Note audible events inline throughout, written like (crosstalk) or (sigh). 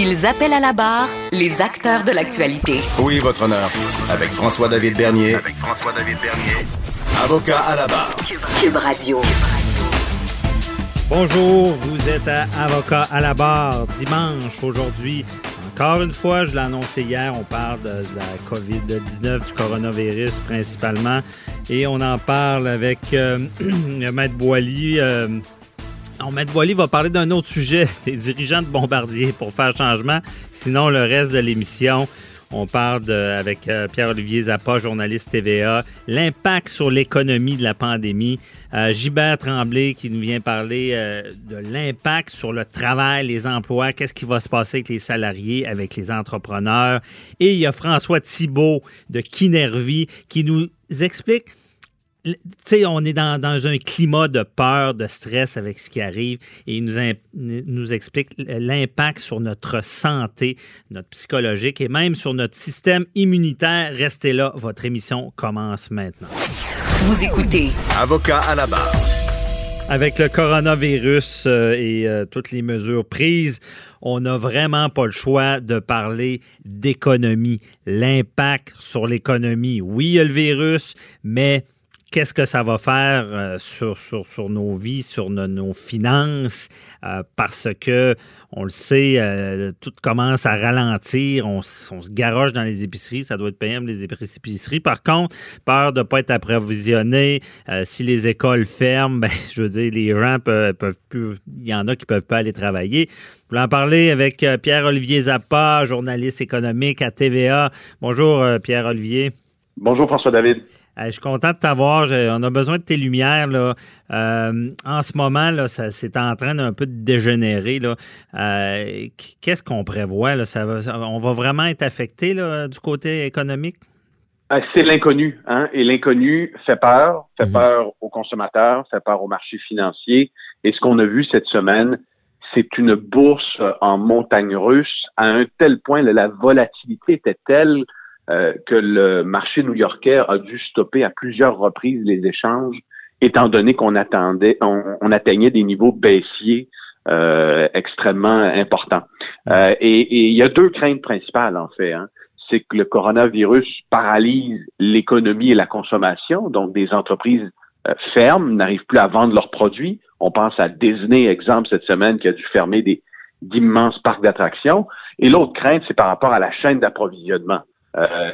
Ils appellent à la barre les acteurs de l'actualité. Oui, votre honneur. Avec François-David Bernier. Avec François-David Bernier. Avocat à la barre. Cube Radio. Bonjour, vous êtes à Avocat à la barre. Dimanche, aujourd'hui, encore une fois, je l'ai annoncé hier, on parle de, la COVID-19, du coronavirus principalement, et on en parle avec euh, (clears throat) Maître Boily. Euh, Maître Boily va parler d'un autre sujet, (laughs) des dirigeants de Bombardier pour faire changement. Sinon, le reste de l'émission, on parle avec euh, Pierre-Olivier Zappa, journaliste TVA, l'impact sur l'économie de la pandémie. Euh, Gilbert Tremblay qui nous vient parler euh, de l'impact sur le travail, les emplois, qu'est-ce qui va se passer avec les salariés, avec les entrepreneurs? Et il y a François Thibault de Kinervie qui nous explique tu sais, on est dans, un climat de peur, de stress avec ce qui arrive et il nous, nous explique l'impact sur notre santé, notre psychologique et même sur notre système immunitaire. Restez là, votre émission commence maintenant. Vous écoutez. Avocat à la barre. Avec le coronavirus euh, et euh, toutes les mesures prises, on n'a vraiment pas le choix de parler d'économie. L'impact sur l'économie. Oui, il y a le virus, mais qu'est-ce que ça va faire euh, sur, sur, sur, nos vies, sur nos, finances, euh, parce que, on le sait, euh, tout commence à ralentir, on, se garoche dans les épiceries, ça doit être payant les épiceries. Par contre, peur de ne pas être approvisionné, si les écoles ferment, (laughs) ben, je veux dire, les gens peuvent, peuvent plus, il y en a qui ne peuvent pas aller travailler. Je voulais en parler avec Pierre-Olivier Zappa, journaliste économique à TVA. Bonjour, Pierre-Olivier. Bonjour, François-David je suis content de t'avoir. On a besoin de tes lumières. Là. Euh, en ce moment, là, ça, c'est en train d'un peu de dégénérer. Là. Euh, qu'est-ce qu'on prévoit? Là? Ça on va vraiment être affecté là, du côté économique? Euh, c'est l'inconnu, hein? Et l'inconnu fait peur, fait mhm. peur aux consommateurs, fait peur aux marchés financiers. Et ce qu'on a vu cette semaine, c'est une bourse en montagne russe à un tel point, la volatilité était telle euh, que le marché new-yorkais a dû stopper à plusieurs reprises les échanges, étant donné qu'on attendait, on, atteignait des niveaux baissiers euh, extrêmement importants. Euh, et il y a deux craintes principales en fait. Hein. C'est que le coronavirus paralyse l'économie et la consommation, donc des entreprises ferment, n'arrivent plus à vendre leurs produits. On pense à Disney, exemple, cette semaine, qui a dû fermer des d'immenses parcs d'attractions. Et l'autre crainte, c'est par rapport à la chaîne d'approvisionnement. Euh,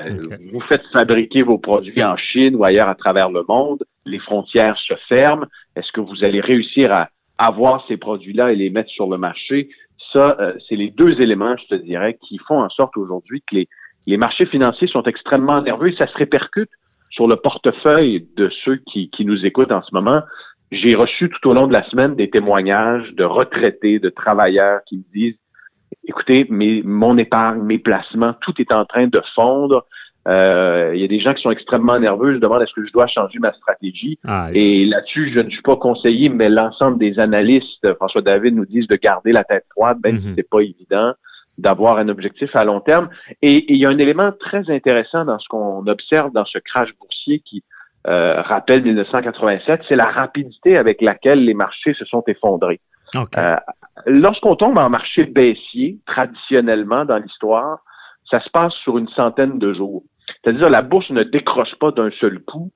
vous faites fabriquer vos produits en Chine ou ailleurs à travers le monde, les frontières se ferment. Est-ce que vous allez réussir à avoir ces produits-là et les mettre sur le marché? Ça, euh, c'est les deux éléments, je te dirais, qui font en sorte aujourd'hui que les, les marchés financiers sont extrêmement nerveux et ça se répercute sur le portefeuille de ceux qui, qui nous écoutent en ce moment. J'ai reçu tout au long de la semaine des témoignages de retraités, de travailleurs qui me disent écoutez, mes, mon épargne, mes placements, tout est en train de fondre. Euh, il y a des gens qui sont extrêmement nerveux. Je demande est-ce que je dois changer ma stratégie. Et là-dessus, je ne suis pas conseillé, mais l'ensemble des analystes, François David nous disent de garder la tête froide. Ben, mm c'est pas évident d'avoir un objectif à long terme. Et, il y a un élément très intéressant dans ce qu'on observe dans ce crash boursier qui euh, rappelle 1987, c'est la rapidité avec laquelle les marchés se sont effondrés. Euh, lorsqu'on tombe en marché baissier, traditionnellement dans l'histoire, ça se passe sur une centaine de jours. C'est-à-dire la bourse ne décroche pas d'un seul coup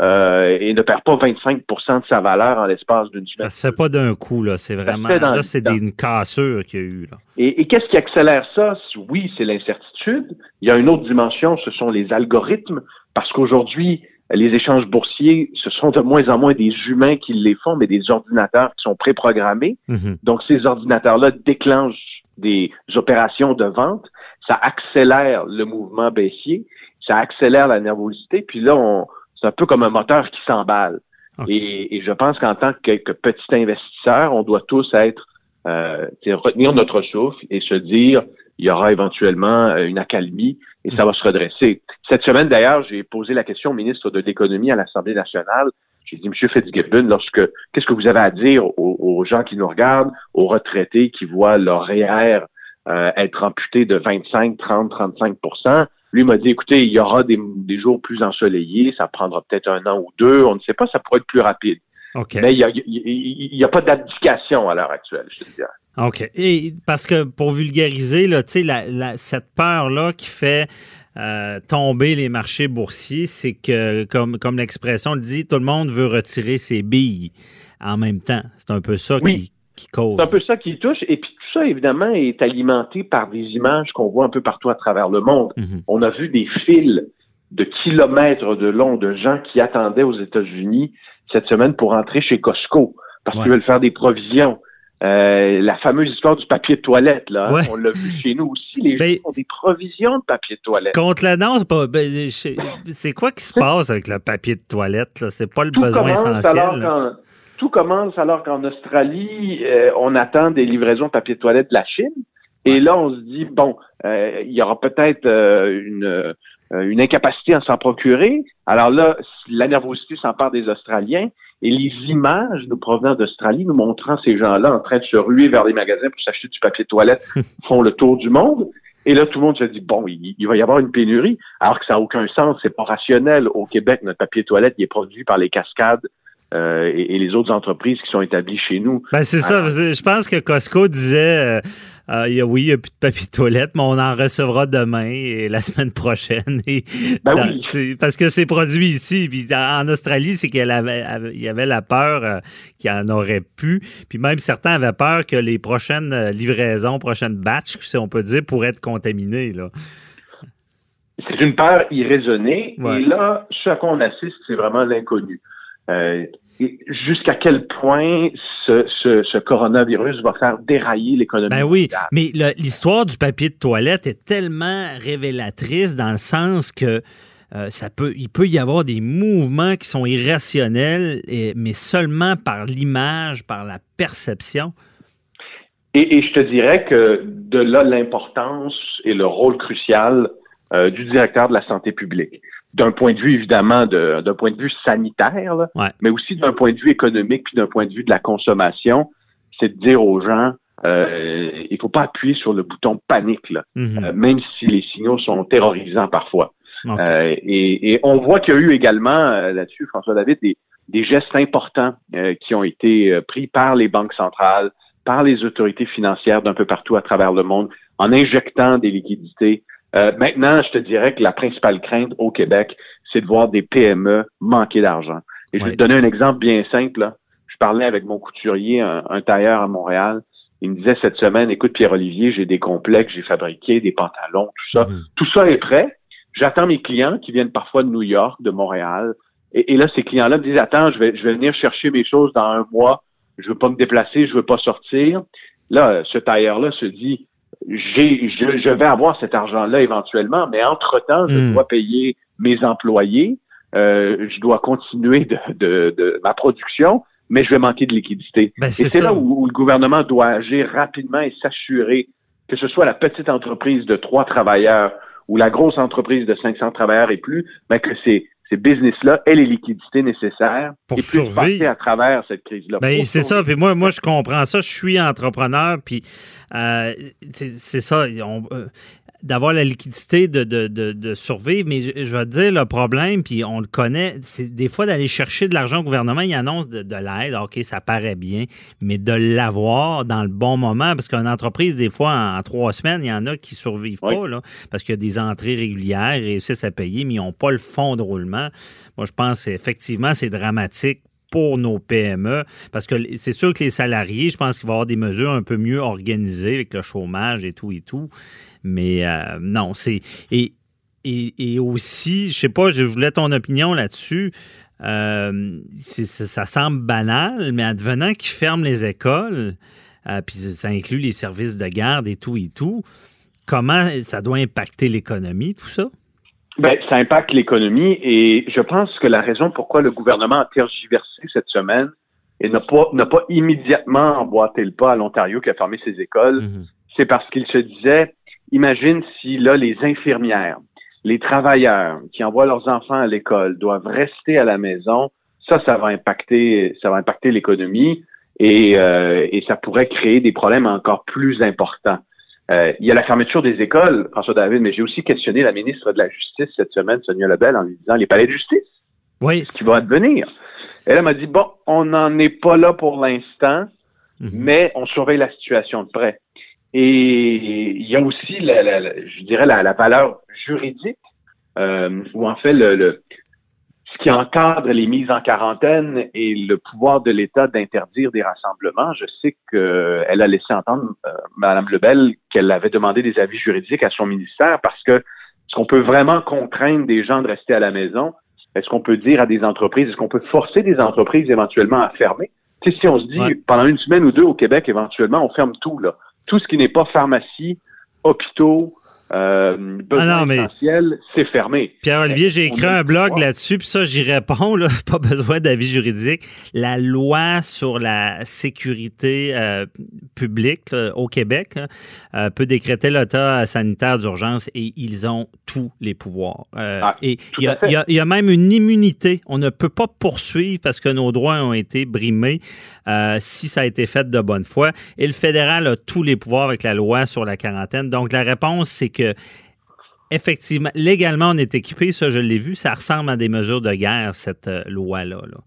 euh, et ne perd pas 25% de sa valeur en l'espace d'une semaine. Ça se fait pas d'un coup, là. C'est vraiment. Là, c'est une cassure qu'il y a eu. Là. Et, et qu'est-ce qui accélère ça? Oui, c'est l'incertitude. Il y a une autre dimension, ce sont les algorithmes, parce qu'aujourd'hui, les échanges boursiers, ce sont de moins en moins des humains qui les font, mais des ordinateurs qui sont préprogrammés. Mhm. Donc, ces ordinateurs-là déclenchent des opérations de vente. Ça accélère le mouvement baissier, ça accélère la nervosité. Puis là, c'est un peu comme un moteur qui s'emballe. Et, je pense qu'en tant que, petit investisseur, on doit tous être euh, retenir notre souffle et se dire il y aura éventuellement euh, une accalmie et ça va se redresser. Cette semaine, d'ailleurs, j'ai posé la question au ministre de l'Économie à l'Assemblée nationale. J'ai dit, Monsieur Fitzgibbon, lorsque qu'est-ce que vous avez à dire aux, gens qui nous regardent, aux retraités qui voient leur REER euh, être amputé de 25, 30, 35% lui m'a dit, écoutez, il y aura des, jours plus ensoleillés, ça prendra peut-être un an ou deux, on ne sait pas, ça pourrait être plus rapide. Mais il n'y a, pas d'abdication à l'heure actuelle, je te dirais. OK. Et parce que pour vulgariser, là, la, cette peur-là qui fait euh, tomber les marchés boursiers, c'est que, comme, comme l'expression le dit, tout le monde veut retirer ses billes en même temps. C'est un peu ça qui, qui cause. C'est un peu ça qui touche. Et puis tout ça, évidemment, est alimenté par des images qu'on voit un peu partout à travers le monde. Mhm. On a vu des fils de kilomètres de long de gens qui attendaient aux États-Unis cette semaine pour entrer chez Costco parce qu'ils veulent faire des provisions. Euh, la fameuse histoire du papier de toilette, là, hein, on l'a vu chez nous aussi. Les (laughs) ben, gens ont des provisions de papier de toilette. Contre l'annonce, ben, c'est quoi qui se passe avec le papier de toilette? C'est pas le besoin essentiel. tout commence alors qu'en Australie, euh, on attend des livraisons de papier de toilette de la Chine. Et là, on se dit, bon, euh, il y aura peut-être une euh, une incapacité à s'en procurer. Alors là, la nervosité s'empare des Australiens et les images nous provenant d'Australie nous montrant ces gens-là en train de se ruer vers les magasins pour s'acheter du papier de toilette (laughs) font le tour du monde. Et là, tout le monde se dit, bon, il, va y avoir une pénurie, alors que ça n'a aucun sens, c'est pas rationnel. Au Québec, notre papier de toilette, il est produit par les cascades euh, et, les autres entreprises qui sont établies chez nous. Ben, c'est ça. Je pense que Costco disait, euh, euh, oui, il n'y a plus de papier toilette, mais on en recevra demain et la (laughs) semaine prochaine. ben oui. Parce que c'est produit ici. Puis en Australie, c'est qu'il y avait la peur qu'il n'y en aurait plus. Puis même certains avaient peur que les prochaines livraisons, prochaines batches, si on peut dire, pourraient être contaminées. Là. C'est une peur irraisonnée. Et là, ce à quoi on assiste, c'est vraiment l'inconnu. Euh, jusqu'à quel point ce, coronavirus va faire dérailler l'économie. Ben oui, mais l'histoire du papier de toilette est tellement révélatrice dans le sens que euh, ça peut, il peut y avoir des mouvements qui sont irrationnels, mais seulement par l'image, par la perception. Et, je te dirais que de là l'importance et le rôle crucial euh, du directeur de la santé publique d'un point de vue évidemment d'un point de vue sanitaire, mais aussi d'un point de vue économique puis d'un point de vue de la consommation, c'est de dire aux gens euh, il faut pas appuyer sur le bouton panique là, mm-hmm. euh, même si les signaux sont terrorisants parfois. Euh, et, on voit qu'il y a eu également euh, là-dessus, François David, des, des gestes importants qui ont été pris par les banques centrales, par les autorités financières d'un peu partout à travers le monde, en injectant des liquidités euh, maintenant, je te dirais que la principale crainte au Québec, c'est de voir des PME manquer d'argent. Et je vais te donner un exemple bien simple. Je parlais avec mon couturier, un, tailleur à Montréal. Il me disait cette semaine, écoute Pierre-Olivier, j'ai des complexes, j'ai fabriqué des pantalons, tout ça. Mhm. Tout ça est prêt. J'attends mes clients qui viennent parfois de New York, de Montréal. Et, là, ces clients-là me disent, attends, je vais, je vais venir chercher mes choses dans un mois. Je veux pas me déplacer, je veux pas sortir. Là, ce tailleur-là se dit, j'ai, je, vais avoir cet argent-là éventuellement, mais entre-temps, je hmm. dois payer mes employés, euh, je dois continuer de, ma production, mais je vais manquer de liquidité. Ben, et c'est là où, le gouvernement doit agir rapidement et s'assurer que ce soit la petite entreprise de trois travailleurs ou la grosse entreprise de 500 travailleurs et plus, mais que c'est ces business-là aient les liquidités nécessaires pour et survivre à travers cette crise-là. Ben, c'est ça. Puis moi, moi, je comprends ça. Je suis entrepreneur. Puis euh, c'est ça. On, euh, d'avoir la liquidité de, de, de, survivre. Mais je, vais te dire, le problème, puis on le connaît, c'est des fois d'aller chercher de l'argent au gouvernement, il annonce de, l'aide, OK, ça paraît bien, mais de l'avoir dans le bon moment, parce qu'une entreprise, des fois, en, trois semaines, il y en a qui ne survivent pas, là, parce qu'il y a des entrées régulières, réussissent à payer, mais ils n'ont pas le fonds de roulement. Moi, je pense effectivement, c'est dramatique pour nos PME, parce que c'est sûr que les salariés, je pense qu'il va y avoir des mesures un peu mieux organisées avec le chômage et tout et tout. Mais euh, non, c'est. Et, et, aussi, je sais pas, je voulais ton opinion là-dessus. Euh, ça semble banal, mais advenant qu'ils ferment les écoles, euh, puis ça inclut les services de garde et tout et tout, comment ça doit impacter l'économie, tout ça? Ben, ça impacte l'économie et je pense que la raison pourquoi le gouvernement a tergiversé cette semaine et n'a pas, n'a pas immédiatement emboîté le pas à l'Ontario qui a fermé ses écoles, Mhm. c'est parce qu'il se disait, imagine si là, les infirmières, les travailleurs qui envoient leurs enfants à l'école doivent rester à la maison, ça, ça va impacter, ça va impacter l'économie et, euh, et ça pourrait créer des problèmes encore plus importants. Euh, il y a la fermeture des écoles, François David, mais j'ai aussi questionné la ministre de la Justice cette semaine, Sonia Lebel, en lui disant les palais de justice, Oui. ce qui va advenir. Elle, m'a dit, bon, on n'en est pas là pour l'instant, Mhm. mais on surveille la situation de près. Et il y a aussi, la, la- la- je dirais, la, la valeur juridique, euh, ou en fait, le, le- ce qui encadre les mises en quarantaine et le pouvoir de l'État d'interdire des rassemblements. Je sais qu'elle a laissé entendre, euh, Mme Lebel, qu'elle avait demandé des avis juridiques à son ministère parce que est-ce qu'on peut vraiment contraindre des gens de rester à la maison? Est-ce qu'on peut dire à des entreprises, est-ce qu'on peut forcer des entreprises éventuellement à fermer? Tu sais, si on se dit Ouais. pendant une semaine ou deux au Québec, éventuellement, on ferme tout, là. Tout ce qui n'est pas pharmacie, hôpitaux, euh, Ah non, mais- essentiels, c'est fermé. Pierre-Olivier, j'ai écrit un blog là-dessus, puis ça, j'y réponds, là, (laughs) pas besoin d'avis juridique. La loi sur la sécurité euh, publique là, au Québec là, euh, peut décréter l'état sanitaire d'urgence et ils ont tous les pouvoirs. Ah, et il y, y a- il y a même une immunité. On ne peut pas poursuivre parce que nos droits ont été brimés si ça a été fait de bonne foi. Et le fédéral a tous les pouvoirs avec la loi sur la quarantaine. Donc, la réponse, c'est que Effectivement, légalement, on est équipé, ça je l'ai vu, ça ressemble à des mesures de guerre, cette euh, loi-là. là.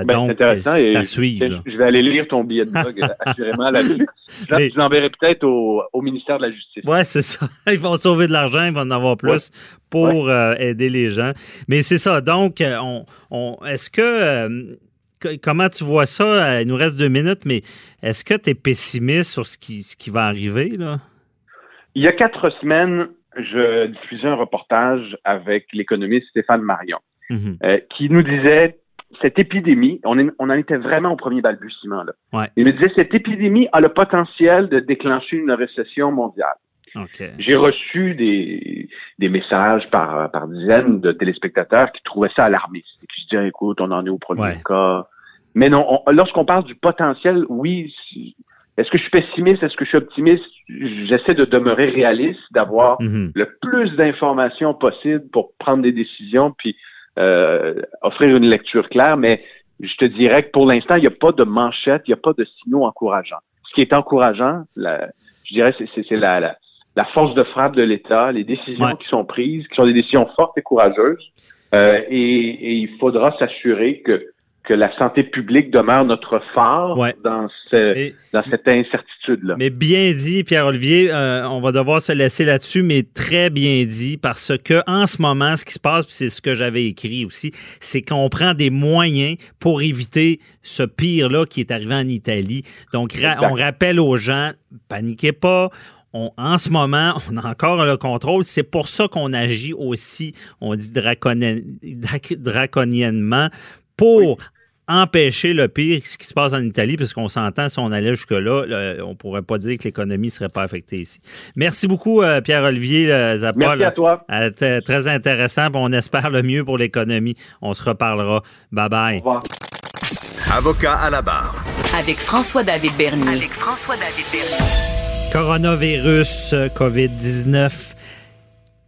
Euh, Ben, donc, c'est intéressant. Et c'est à suivre. là. je vais aller lire ton billet de blog euh, assurément. Je (laughs) Mais- je l'enverrai peut-être au, au ministère de la Justice. Ouais, c'est ça. (laughs) Ils vont sauver de l'argent, ils vont en avoir plus pour euh, aider les gens. Mais c'est ça. Donc, on, on- est-ce que. comment tu vois ça? Il nous reste deux minutes, mais est-ce que tu es pessimiste sur ce qui, ce qui va arriver? Là? Il y a quatre semaines, je diffusais un reportage avec l'économiste Stéphane Marion, Mhm. euh, qui nous disait cette épidémie, on, est- on en était vraiment au premier balbutiement. Là. Ouais. Il me disait cette épidémie a le potentiel de déclencher une récession mondiale. OK. J'ai reçu des, des messages par, par dizaines de téléspectateurs qui trouvaient ça alarmiste et qui se disaient, écoute, on en est au premier Ouais. cas. Mais non, on- lorsqu'on parle du potentiel, oui, est-ce que je suis pessimiste, est-ce que je suis optimiste? J'essaie de demeurer réaliste, d'avoir Mhm. le plus d'informations possible pour prendre des décisions puis euh, offrir une lecture claire, mais je te dirais que pour l'instant, il n'y a pas de manchette, il n'y a pas de signaux encourageants. Ce qui est encourageant, la- je dirais, c'est- la, la, la force de frappe de l'État, les décisions Ouais. qui sont prises, qui sont des décisions fortes et courageuses. Euh, et, et il faudra s'assurer que, que la santé publique demeure notre phare Ouais. dans, ce- dans cette incertitude-là. Mais bien dit, Pierre-Olivier, euh, on va devoir se laisser là-dessus, mais très bien dit, parce que en ce moment, ce qui se passe, puis c'est ce que j'avais écrit aussi, c'est qu'on prend des moyens pour éviter ce pire-là qui est arrivé en Italie. Donc, ra- on rappelle aux gens, paniquez pas. On- en ce moment, (laughs) on a encore le contrôle. C'est pour ça qu'on agit aussi, on dit draconien- drac- draconiennement, pour empêcher le pire, ce qui se passe en Italie, parce qu'on s'entend, si on allait jusque-là, là, on pourrait pas dire que l'économie ne serait pas affectée ici. Merci beaucoup, euh, Pierre-Olivier euh, Zappa. Merci là. à toi. Euh, très intéressant. On espère le mieux pour l'économie. On se reparlera. Bye Au bye. revoir. Avocat à la barre. Avec François-David Bernier. Avec François-David Bernier. Coronavirus, euh, COVID-19.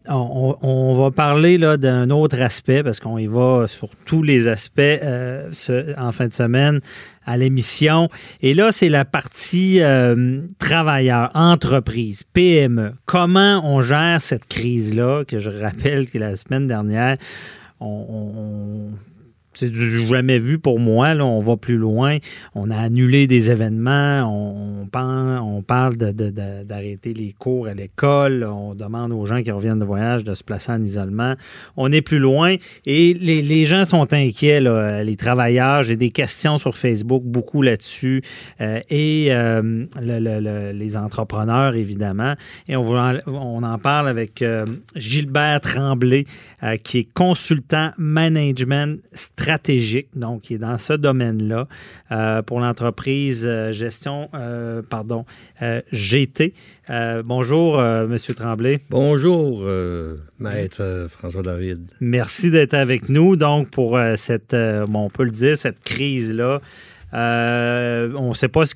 On, va parler d'un autre aspect parce qu'on y va sur tous les aspects euh, en fin de semaine à l'émission. Et là, c'est la partie euh, travailleurs, entreprise, PME. Comment on gère cette crise-là, que je rappelle que la semaine dernière, on c'est du jamais vu pour moi. Là, on va plus loin. On a annulé des événements. On, on parle, d'arrêter les cours à l'école. On demande aux gens qui reviennent de voyage de se placer en isolement. On est plus loin et les, les gens sont inquiets. là, les travailleurs, j'ai des questions sur Facebook, beaucoup là-dessus. Euh, et euh, le- le- le- les entrepreneurs, évidemment. Et on, on en parle avec euh, Gilbert Tremblay, qui est consultant management stratégique, donc qui est dans ce domaine-là euh, pour l'entreprise euh, gestion, euh, pardon, GT. Bonjour, Monsieur Tremblay. Bonjour, maître François David. Merci d'être avec nous. Donc, pour cette, bon, on peut le dire, cette crise-là, on ne sait pas ce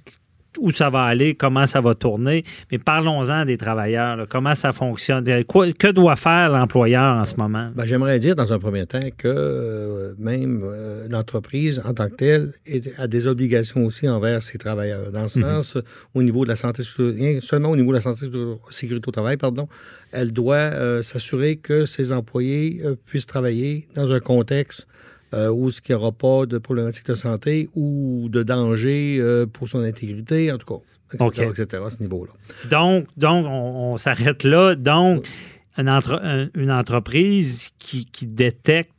où ça va aller, comment ça va tourner. Mais parlons-en des travailleurs. Comment ça fonctionne? que doit faire l'employeur en ce moment? Ben, J'aimerais dire dans un premier temps que euh, même euh, l'entreprise en tant que telle a des obligations aussi envers ses travailleurs. Dans le mhm. sens, au niveau de la santé, seulement au niveau de la santé sécurité au travail, pardon, elle doit euh, s'assurer que ses employés puissent travailler dans un contexte euh, où il n'y aura pas de problématiques de santé ou de danger euh, pour son intégrité, en tout cas, etc., à ce niveau-là. Donc, donc on, s'arrête là. Donc, une, une entreprise qui, qui détecte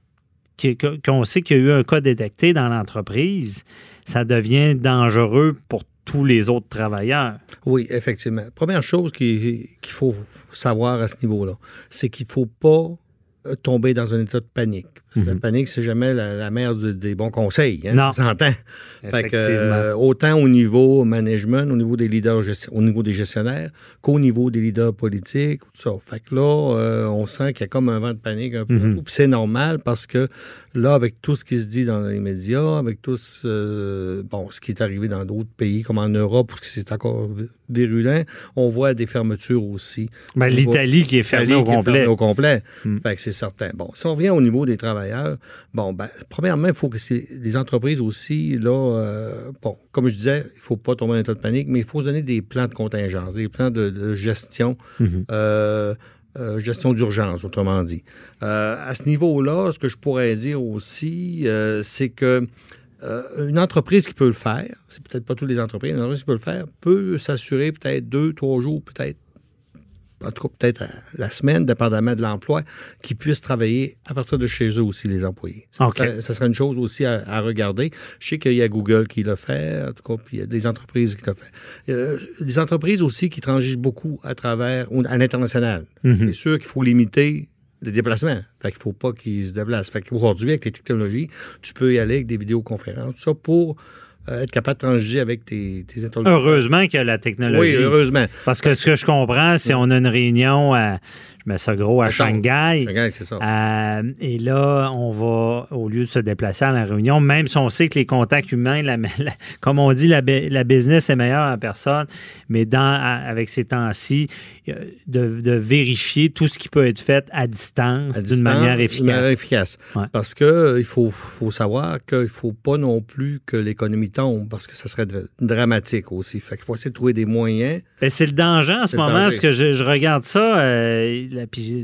qu'on sait qu'il y a eu un cas détecté dans l'entreprise, ça devient dangereux pour tous les autres travailleurs. Oui, effectivement. Première chose qu'il faut savoir à ce niveau-là, c'est qu'il ne faut pas euh, tomber dans un état de panique. La mhm. panique, c'est jamais la, mère des bons conseils. Hein, non. Fait que, euh, autant au niveau management, au niveau des leaders, au niveau des gestionnaires, qu'au niveau des leaders politiques, tout ça. Fait que là, euh, on sent qu'il y a comme un vent de panique un peu mhm. c'est normal parce que là, avec tout ce qui se dit dans les médias, avec tout ce, bon, ce qui est arrivé dans d'autres pays, comme en Europe, parce que c'est encore virulent, on voit des fermetures aussi. Ben, L'Italie qui est fermée au complet. au complet. Mm. Fait que c'est certain. Bon, si on revient au niveau des travailleurs, bon, ben, premièrement, il faut que les entreprises aussi, là, euh, bon, comme je disais, il ne faut pas tomber en état de panique, mais il faut se donner des plans de contingence, des plans de, gestion. Mm-hmm. Euh, euh, gestion d'urgence, autrement dit. à ce niveau-là, ce que je pourrais dire aussi, c'est que une entreprise qui peut le faire, c'est peut-être pas toutes les entreprises, une entreprise qui peut le faire, peut s'assurer peut-être deux, trois jours, peut-être en tout cas peut-être la semaine, dépendamment de l'emploi, qui puissent travailler à partir de chez eux aussi, les employés. Ça, serait, une chose aussi à, regarder. Je sais qu'il y a Google qui l'a fait, en tout cas, puis il y a des entreprises qui l'ont fait. Euh, des entreprises aussi qui transigent beaucoup à travers, à l'international. Mhm. C'est sûr qu'il faut limiter les déplacements. Fait qu'il faut pas qu'ils se déplacent. Fait qu'aujourd'hui, avec les technologies, tu peux y aller avec des vidéoconférences, tout ça pour euh, être capable de transiger avec tes, tes Heureusement qu'il y a la technologie. Oui, heureusement. Parce que ce que je comprends, c'est qu'on a une réunion à mets ça gros à Shanghai. Shanghai, c'est ça. Euh, et là, on va, au lieu de se déplacer à la réunion, même si on sait que les contacts humains, (laughs) comme on dit, la, business est meilleure en personne, mais dans, avec ces temps-ci, euh, de, vérifier tout ce qui peut être fait à distance d'une manière efficace. Manière efficace. Parce qu'il euh, faut, faut savoir qu'il ne faut pas non plus que l'économie tombe, parce que ça serait dramatique aussi. Fait qu'il faut essayer de trouver des moyens. Ben, c'est le danger en ce moment, parce que je, regarde ça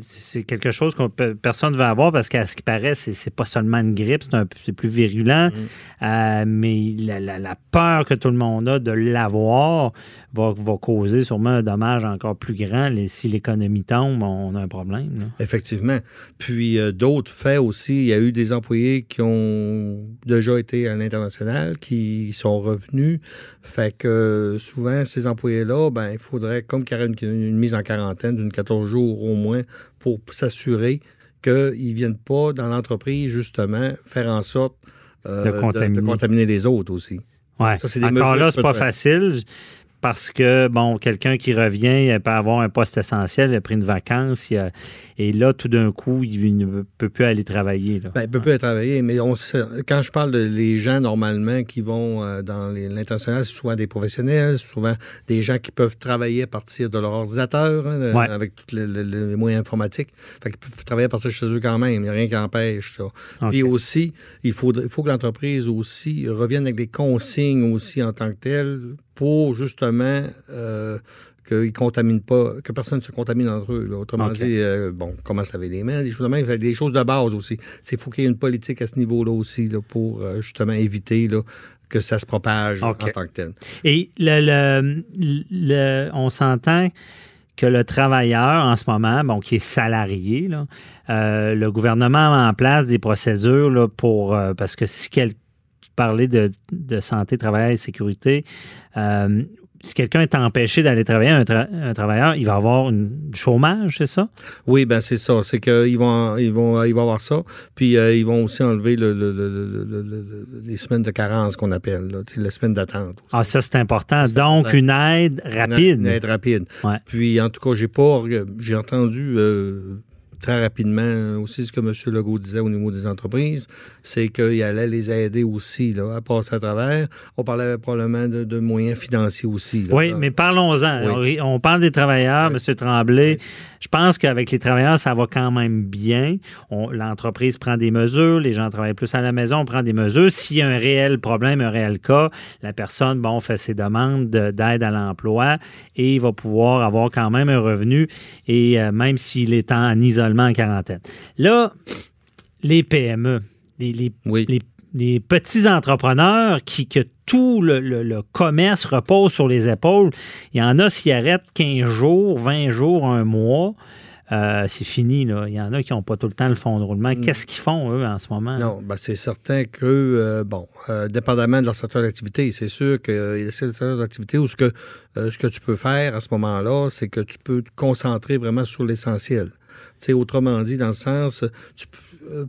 c'est quelque chose que personne ne veut avoir parce qu'à ce qui paraît, c'est pas seulement une grippe, c'est plus virulent. Mm. Euh, mais la, peur que tout le monde a de l'avoir va, causer sûrement un dommage encore plus grand. si l'économie tombe, on a un problème. Effectivement. Puis euh, d'autres faits aussi, il y a eu des employés qui ont déjà été à l'international, qui sont revenus. Fait que souvent, ces employés-là, ben, il faudrait, comme qu'il y aurait une, mise en quarantaine d'une 14 jours au moins, pour s'assurer qu'ils ne viennent pas dans l'entreprise, justement, faire en sorte euh, de, contaminer. les autres aussi. Ouais. Encore là, c'est pas facile parce que, bon, quelqu'un qui revient, il peut avoir un poste essentiel, il a pris une vacance, et là, tout d'un coup, il ne peut plus aller travailler. Là. Ben, il ne peut plus aller travailler, mais on, quand je parle de les gens, normalement, qui vont euh, dans l'international, c'est souvent des professionnels, souvent des gens qui peuvent travailler à partir de leur ordinateur, hein, avec tous les, moyens informatiques. Fait qu'ils peuvent travailler à partir de chez eux quand même, il n'y a rien qui empêche ça. Puis aussi, il faut, il faut que l'entreprise aussi revienne avec des consignes aussi en tant que telles pour justement euh, qu'ils contaminent pas, que personne ne se contamine entre eux. Autrement dit, euh, bon, comment se laver les mains, des choses de même, des choses de base aussi. C'est faut qu'il y ait une politique à ce niveau-là aussi là, pour euh, justement éviter là, que ça se propage en tant que tel. Et le, le, on s'entend que le travailleur en ce moment, bon, qui est salarié, là, euh, le gouvernement a en place des procédures là, pour parce que si quelqu'un parler de, santé, travail et sécurité, euh, si quelqu'un est empêché d'aller travailler, un, travailleur, il va avoir un chômage, c'est ça? Oui, ben c'est ça. C'est qu'ils vont, ils vont, ils vont avoir ça. Puis euh, ils vont aussi enlever les semaines de carence qu'on appelle, les semaines d'attente. Ah, ça, c'est important. Donc, une aide rapide. Une, aide rapide. Puis, en tout cas, j'ai pas, j'ai entendu. Euh, très rapidement, aussi ce que M. Legault disait au niveau des entreprises, c'est qu'il allait les aider aussi là, à passer à travers. On parlait probablement de, moyens financiers aussi. oui, mais parlons-en. On parle des travailleurs, M. Tremblay. Je pense qu'avec les travailleurs, ça va quand même bien. L'entreprise prend des mesures, les gens travaillent plus à la maison, on prend des mesures. S'il y a un réel problème, un réel cas, la personne, bon, fait ses demandes d'aide à l'emploi et il va pouvoir avoir quand même un revenu, et euh, même s'il est en isolement en quarantaine. Là, les PME, les, les, petits entrepreneurs qui, que tout le, commerce repose sur les épaules. Il y en a s'y arrêtent 15 jours, 20 jours, un mois. Euh, c'est fini. Là. Il y en a qui n'ont pas tout le temps le fond de roulement. Mm. Qu'est-ce qu'ils font, eux, en ce moment? Non, ben c'est certain que, euh, bon, euh, dépendamment de leur secteur d'activité, c'est sûr qu'il y a des secteurs d'activité où ce que, ce que tu peux faire à ce moment-là, c'est que tu peux te concentrer vraiment sur l'essentiel. Autrement dit, dans le sens, tu peux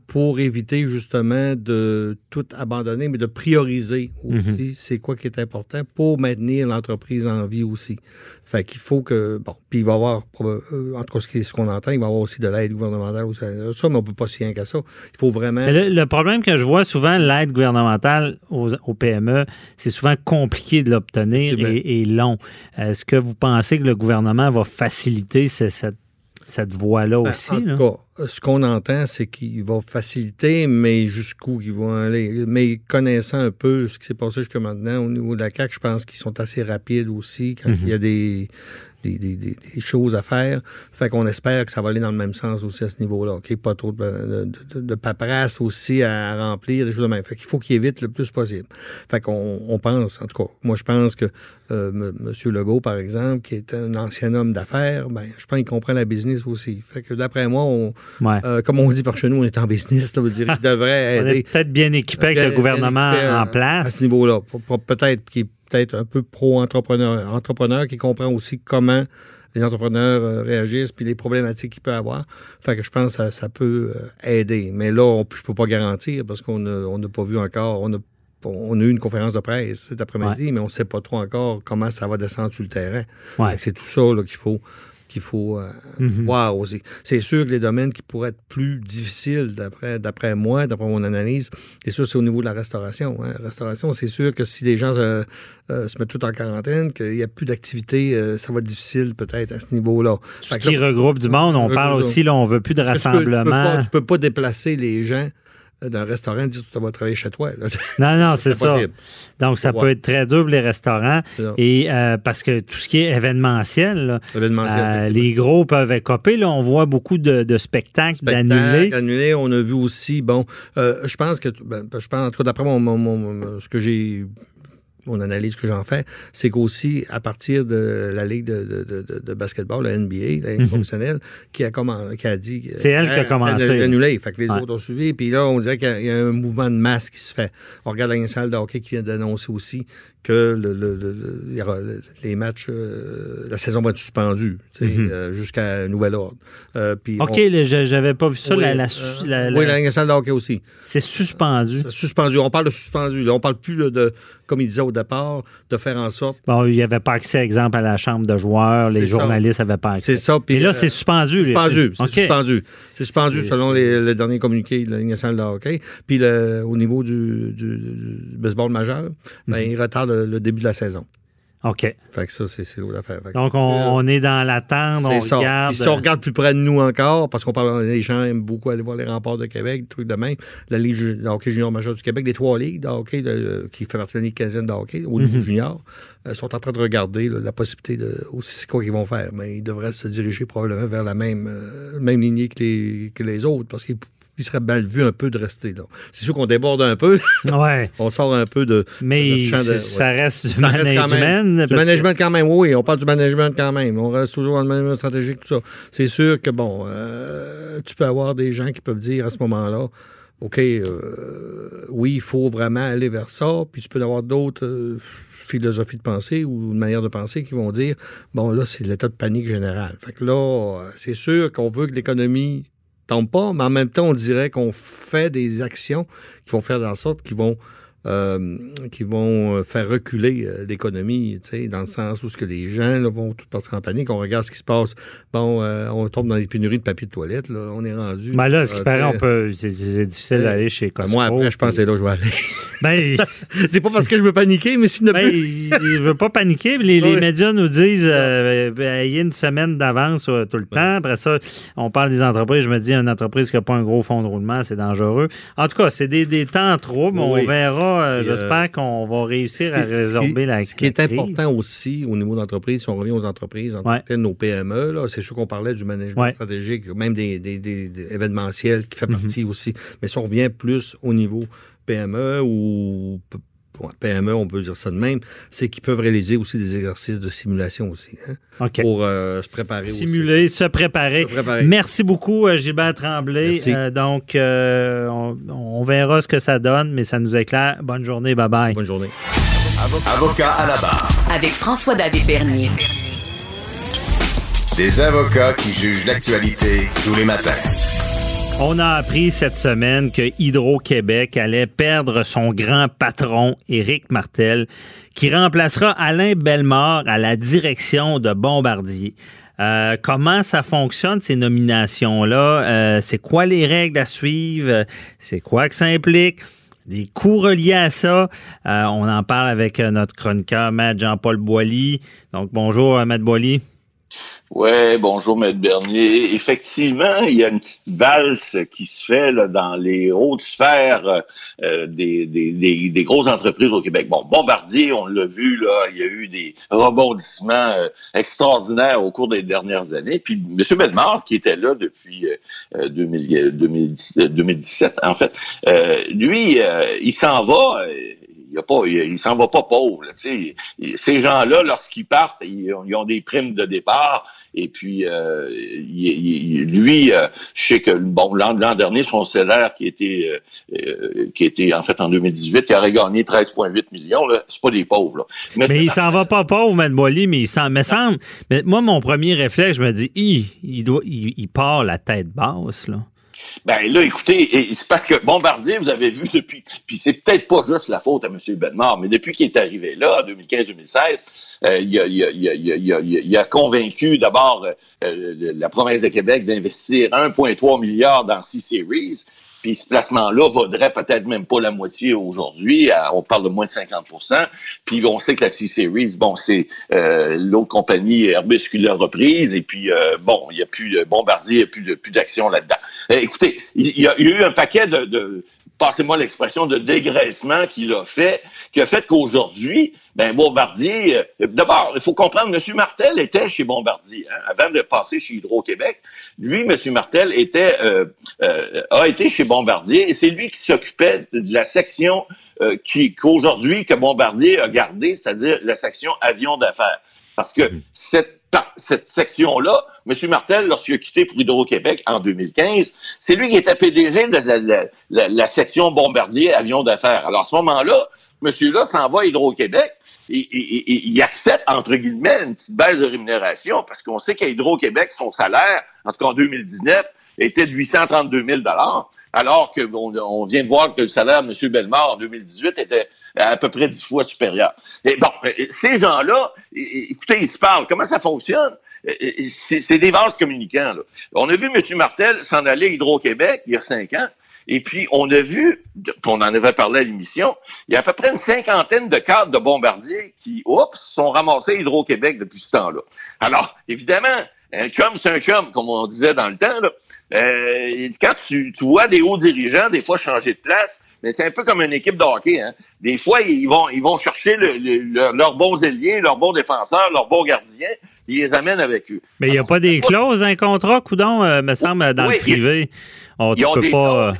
pour éviter justement de tout abandonner, mais de prioriser aussi mhm. c'est quoi qui est important pour maintenir l'entreprise en vie aussi. Fait qu'il faut que, bon, puis il va y avoir, euh, en tout cas ce qu'on entend, il va y avoir aussi de l'aide gouvernementale, aussi, ça, mais on peut pas s'y rien qu'à ça. Il faut vraiment... Le, problème que je vois souvent, l'aide gouvernementale aux, PME, c'est souvent compliqué de l'obtenir et, et, long. Est-ce que vous pensez que le gouvernement va faciliter cette cette voie-là ben, aussi. En tout cas, ce qu'on entend, c'est qu'il va faciliter, mais jusqu'où ils vont aller. Mais connaissant un peu ce qui s'est passé jusqu'à maintenant au niveau de la CAQ, je pense qu'ils sont assez rapides aussi quand mhm. il y a des, des, choses à faire. Fait qu'on espère que ça va aller dans le même sens aussi à ce niveau-là. Qu'il n'y ait pas trop de, de, paperasse aussi à remplir, des choses de même. Fait qu'il faut qu'il évite le plus possible. Fait qu'on on pense, en tout cas, moi je pense que euh, M. Legault, par exemple, qui est un ancien homme d'affaires, ben, je pense qu'il comprend la business aussi. Fait que d'après moi, on, euh, comme on dit par chez nous, on est en business, ça veut dire qu'il devrait aider. (laughs) on est peut-être bien équipé avec le gouvernement en place. À ce niveau-là. Peut-être qu'il peut-être un peu pro-entrepreneur, entrepreneur qui comprend aussi comment les entrepreneurs euh, réagissent puis les problématiques qu'il peut avoir. Fait que je pense que ça, peut euh, aider. Mais là, on, je peux pas garantir parce qu'on n'a pas vu encore. On a, on a eu une conférence de presse cet après-midi, mais on ne sait pas trop encore comment ça va descendre sur le terrain. C'est tout ça qu'il faut qu'il faut euh, mhm. voir aussi. C'est sûr que les domaines qui pourraient être plus difficiles, d'après, moi, d'après mon analyse, et ça, c'est au niveau de la restauration. Hein. Restauration, c'est sûr que si les gens euh, se mettent tout en quarantaine, qu'il n'y a plus d'activité, euh, ça va être difficile peut-être à ce niveau-là. Ce qui regroupe du monde, on parle aussi, là, on veut plus de rassemblement. Tu ne peux, pas déplacer les gens d'un restaurant, dire tu vas travailler chez toi. (laughs) Non, non, c'est ça. Donc, ça peut être très dur pour les restaurants. Et euh, parce que tout ce qui est événementiel, euh, les gros peuvent écoper. Là, on voit beaucoup de, spectacles d'annulés. On a vu aussi, bon, euh, je pense que, ben, je pense, en tout cas, d'après mon, ce que j'ai mon analyse que j'en fais, c'est qu'aussi, à partir de la Ligue de, de, de, basketball, la NBA, la Ligue mhm. professionnelle, qui a, qui a dit... C'est elle qui a commencé. annulé. Fait que les autres ont suivi. Puis là, on dirait qu'il y, a un mouvement de masse qui se fait. On regarde la salle de hockey qui vient d'annoncer aussi que le, le, les matchs, euh, la saison va être suspendue mhm. euh, jusqu'à nouvel ordre. Euh, puis OK, j'avais pas vu ça. Oui, la, la, oui, la salle de hockey aussi. C'est suspendu. C'est suspendu. On parle de suspendu. Là, on parle plus de, comme il disait au départ, de faire en sorte. Bon, il n'y avait pas accès, exemple, à la chambre de joueurs. Les journalistes n'avaient pas accès. C'est ça. Et là, c'est suspendu. Suspendu. C'est suspendu. C'est suspendu selon les, le dernier communiqué de la Ligue nationale de hockey. Puis au niveau du, baseball majeur, ben, mhm. il retarde le, début de la saison. OK. Fait que ça, c'est l'autre affaire. Donc, on, est dans l'attente, on ça. regarde. Puis si on regarde plus près de nous encore, parce qu'on parle, les gens aiment beaucoup aller voir les remparts de Québec, des trucs de même, la Ligue de hockey junior majeur du Québec, les trois ligues de hockey qui fait partie de la Ligue canadienne de hockey, au niveau mhm. junior, euh, sont en train de regarder la possibilité de aussi c'est quoi qu'ils vont faire. Mais ils devraient se diriger probablement vers la même, euh, même lignée que les, que les autres, parce qu'ils il serait mal vu un peu de rester là. C'est sûr qu'on déborde un peu. (laughs) Ouais. on sort un peu de. Mais ça reste du management. quand même, du management quand même, oui. On parle du management quand même. On reste toujours dans le management stratégique, tout ça. C'est sûr que, bon, euh, tu peux avoir des gens qui peuvent dire à ce moment-là, OK, euh, oui, il faut vraiment aller vers ça. Puis tu peux avoir d'autres. Euh, philosophies de pensée ou une manière de penser qui vont dire bon là c'est l'état de panique général. Fait que là c'est sûr qu'on veut que l'économie tombe pas, mais en même temps, on dirait qu'on fait des actions qui vont faire en sorte qu'ils vont euh, qui vont faire reculer l'économie, dans le sens où ce que les gens là, vont tout partir en panique. On regarde ce qui se passe. Bon, on tombe dans les pénuries de papier de toilette. Là. On est rendu. Ben là, ce qui paraît, on peut, c'est, difficile d'aller chez Costco. moi, après, je pense que c'est là je vais aller. (laughs) Ben, (laughs) c'est pas parce que je veux paniquer, mais sinon. Ben, je veux pas paniquer. Les, les médias nous disent euh, ben, il y a une semaine d'avance euh, tout le temps. Après ça, on parle des entreprises. Je me dis, une entreprise qui n'a pas un gros fonds de roulement, c'est dangereux. En tout cas, c'est des, des temps trop, mais on verra. Euh, j'espère qu'on va réussir à résorber la Ce qui est important aussi au niveau d'entreprise, si on revient aux entreprises, en tant que nos PME, c'est sûr qu'on parlait du management stratégique, même des, des, des, événementiels qui fait mhm. partie aussi. Mais si on revient plus au niveau PME ou PME, on peut dire ça de même, c'est qu'ils peuvent réaliser aussi des exercices de simulation aussi, hein, pour euh, se préparer. Simuler, Se, préparer. Merci beaucoup, euh, Gilbert Tremblay. Euh, donc, on, verra ce que ça donne, mais ça nous éclaire. Bonne journée, bye bye. Bonne journée. Avocat à la barre. Avec François-David Bernier. Des avocats qui jugent l'actualité tous les matins. On a appris cette semaine que Hydro-Québec allait perdre son grand patron, Éric Martel, qui remplacera Alain Bellemare à la direction de Bombardier. Euh, comment ça fonctionne, ces nominations-là? Euh, c'est quoi les règles à suivre? C'est quoi que ça implique? Des coûts reliés à ça? Euh, on en parle avec notre chroniqueur, Maître Jean-Paul Boilly. Donc, bonjour, Maître Boilly. Oui, bonjour, Maître Bernier. Effectivement, il y a une petite valse qui se fait là, dans les hautes sphères euh, des, des, des, grosses entreprises au Québec. Bon, Bombardier, on l'a vu, là, il y a eu des rebondissements euh, extraordinaires au cours des dernières années. Puis M. Bellemare, qui était là depuis 2017, euh, en fait, lui, il s'en va il, pas, il, s'en va pas pauvre. ces gens-là, lorsqu'ils partent, ils ont, des primes de départ. Et puis, euh, lui, euh, je sais que bon l'an dernier, son salaire qui était, euh, qui était en fait en 2018, il aurait gagné 13,8 millions. C'est pas des pauvres. Mais, il s'en va pas pauvre, Mme Boily, mais il s'en me semble. Mais moi, mon premier réflexe, je me dis, il, doit, il part la tête basse. Là. Ben là, écoutez, c'est parce que Bombardier, vous avez vu (laughs) depuis, puis c'est peut-être pas juste la faute à M. Benmar, mais depuis qu'il est arrivé là, en 2015-2016, il, a, convaincu d'abord euh, la province de Québec d'investir 1,3 milliard dans C-Series. Puis ce placement-là vaudrait peut-être même pas la moitié aujourd'hui. On parle de moins de 50 Puis on sait que la C-Series, bon, c'est euh, l'autre compagnie Airbus qui reprise. Et puis, euh, bon, il n'y a plus de bombardier, il n'y a plus, de, d'action là-dedans. Euh, écoutez, il y, a, eu un paquet de passez-moi l'expression, de dégraissement qu'il a fait, qui a fait qu'aujourd'hui, ben Bombardier, euh, d'abord, il faut comprendre, M. Martel était chez Bombardier, hein, avant de passer chez Hydro-Québec. Lui, M. Martel était, euh, euh, a été chez Bombardier et c'est lui qui s'occupait de la section qui qu'aujourd'hui que Bombardier a gardée, c'est-à-dire la section avion d'affaires. Parce que mhm. cette cette section-là, M. Martel, lorsqu'il a quitté pour Hydro-Québec en 2015, c'est lui qui était PDG de la, section bombardier avion d'affaires. Alors, à ce moment-là, monsieur-là s'en va à Hydro-Québec il accepte, entre guillemets, une petite baisse de rémunération parce qu'on sait qu'à Hydro-Québec, son salaire, en tout cas en 2019, était de 832 000 alors qu'on on vient de voir que le salaire de M. Bellemare en 2018 était à peu près dix fois supérieur. Et bon, ces gens-là, écoutez, ils se parlent. Comment ça fonctionne? C'est des vases communicants. Là. On a vu M. Martel s'en aller à Hydro-Québec il y a cinq ans. Et puis, on a vu, on en avait parlé à l'émission, il y a à peu près une cinquantaine de cadres de bombardiers qui, oups, sont ramassés Hydro-Québec depuis ce temps-là. Alors, évidemment, un chum, c'est un chum, comme on disait dans le temps. Là. Euh, quand tu, tu, vois des hauts dirigeants, des fois changer de place, c'est un peu comme une équipe de hockey. Hein. Des fois, ils vont, ils vont chercher leurs bons ailiers, leurs bons défenseurs, leurs bons gardiens, ils les amènent avec eux. Mais il n'y a pas des clauses, un contrat, coudon, euh, me semble, dans le privé. On ne peut pas...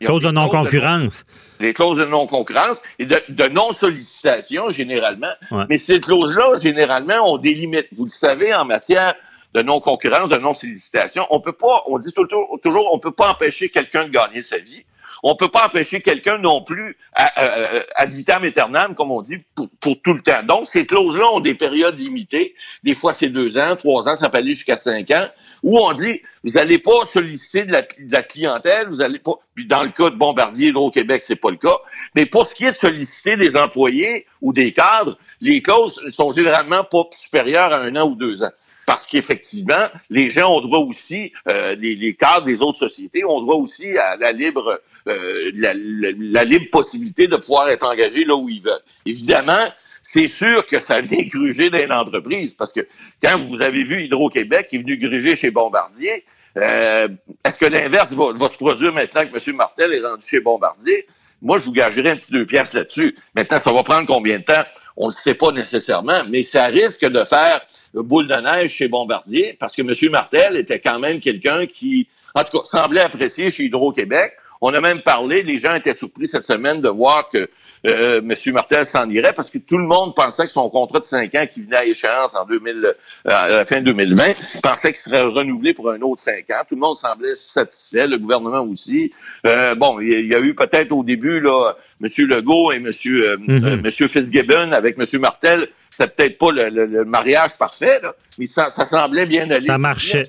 Clauses de non-concurrence. Les clauses de non-concurrence et de, non-sollicitation, généralement. Mais ces clauses-là, généralement, ont des limites. Vous le savez, en matière de non-concurrence, de non-sollicitation, on peut pas, on dit toujours, toujours on peut pas empêcher quelqu'un de gagner sa vie. On peut pas empêcher quelqu'un non plus à, vitam aeternam, comme on dit, pour, tout le temps. Donc, ces clauses-là ont des périodes limitées. Des fois, c'est deux ans, trois ans, ça peut aller jusqu'à cinq ans, où on dit, vous n'allez pas solliciter de la, clientèle, vous allez pas, puis dans le cas de Bombardier Hydro-Québec, c'est pas le cas, mais pour ce qui est de solliciter des employés ou des cadres, les clauses sont généralement pas supérieures à un an ou deux ans parce qu'effectivement, les gens ont droit aussi, euh, les, cadres des autres sociétés ont droit aussi à la libre, euh, la, libre possibilité de pouvoir être engagés là où ils veulent. Évidemment, c'est sûr que ça vient gruger dans l'entreprise, parce que quand vous avez vu Hydro-Québec qui est venu gruger chez Bombardier, euh, est-ce que l'inverse va, va, se produire maintenant que M. Martel est rendu chez Bombardier? Moi, je vous gagerais un petit deux pièces là-dessus. Maintenant, ça va prendre combien de temps? On ne le sait pas nécessairement, mais ça risque de faire boule de neige chez Bombardier, parce que M. Martel était quand même quelqu'un qui, en tout cas, semblait apprécier chez Hydro-Québec. On a même parlé, les gens étaient surpris cette semaine de voir que euh, M. Martel s'en irait parce que tout le monde pensait que son contrat de 5 ans qui venait à échéance en 2000, euh, à la fin 2020 pensait qu'il serait renouvelé pour un autre 5 ans. Tout le monde semblait satisfait, le gouvernement aussi. Euh, bon, il y a eu peut-être au début là, M. Legault et M. Mm Monsieur Fitzgibbon avec M. Martel. C'était peut-être pas le, mariage parfait, là, mais ça, ça semblait bien aller. Ça marchait.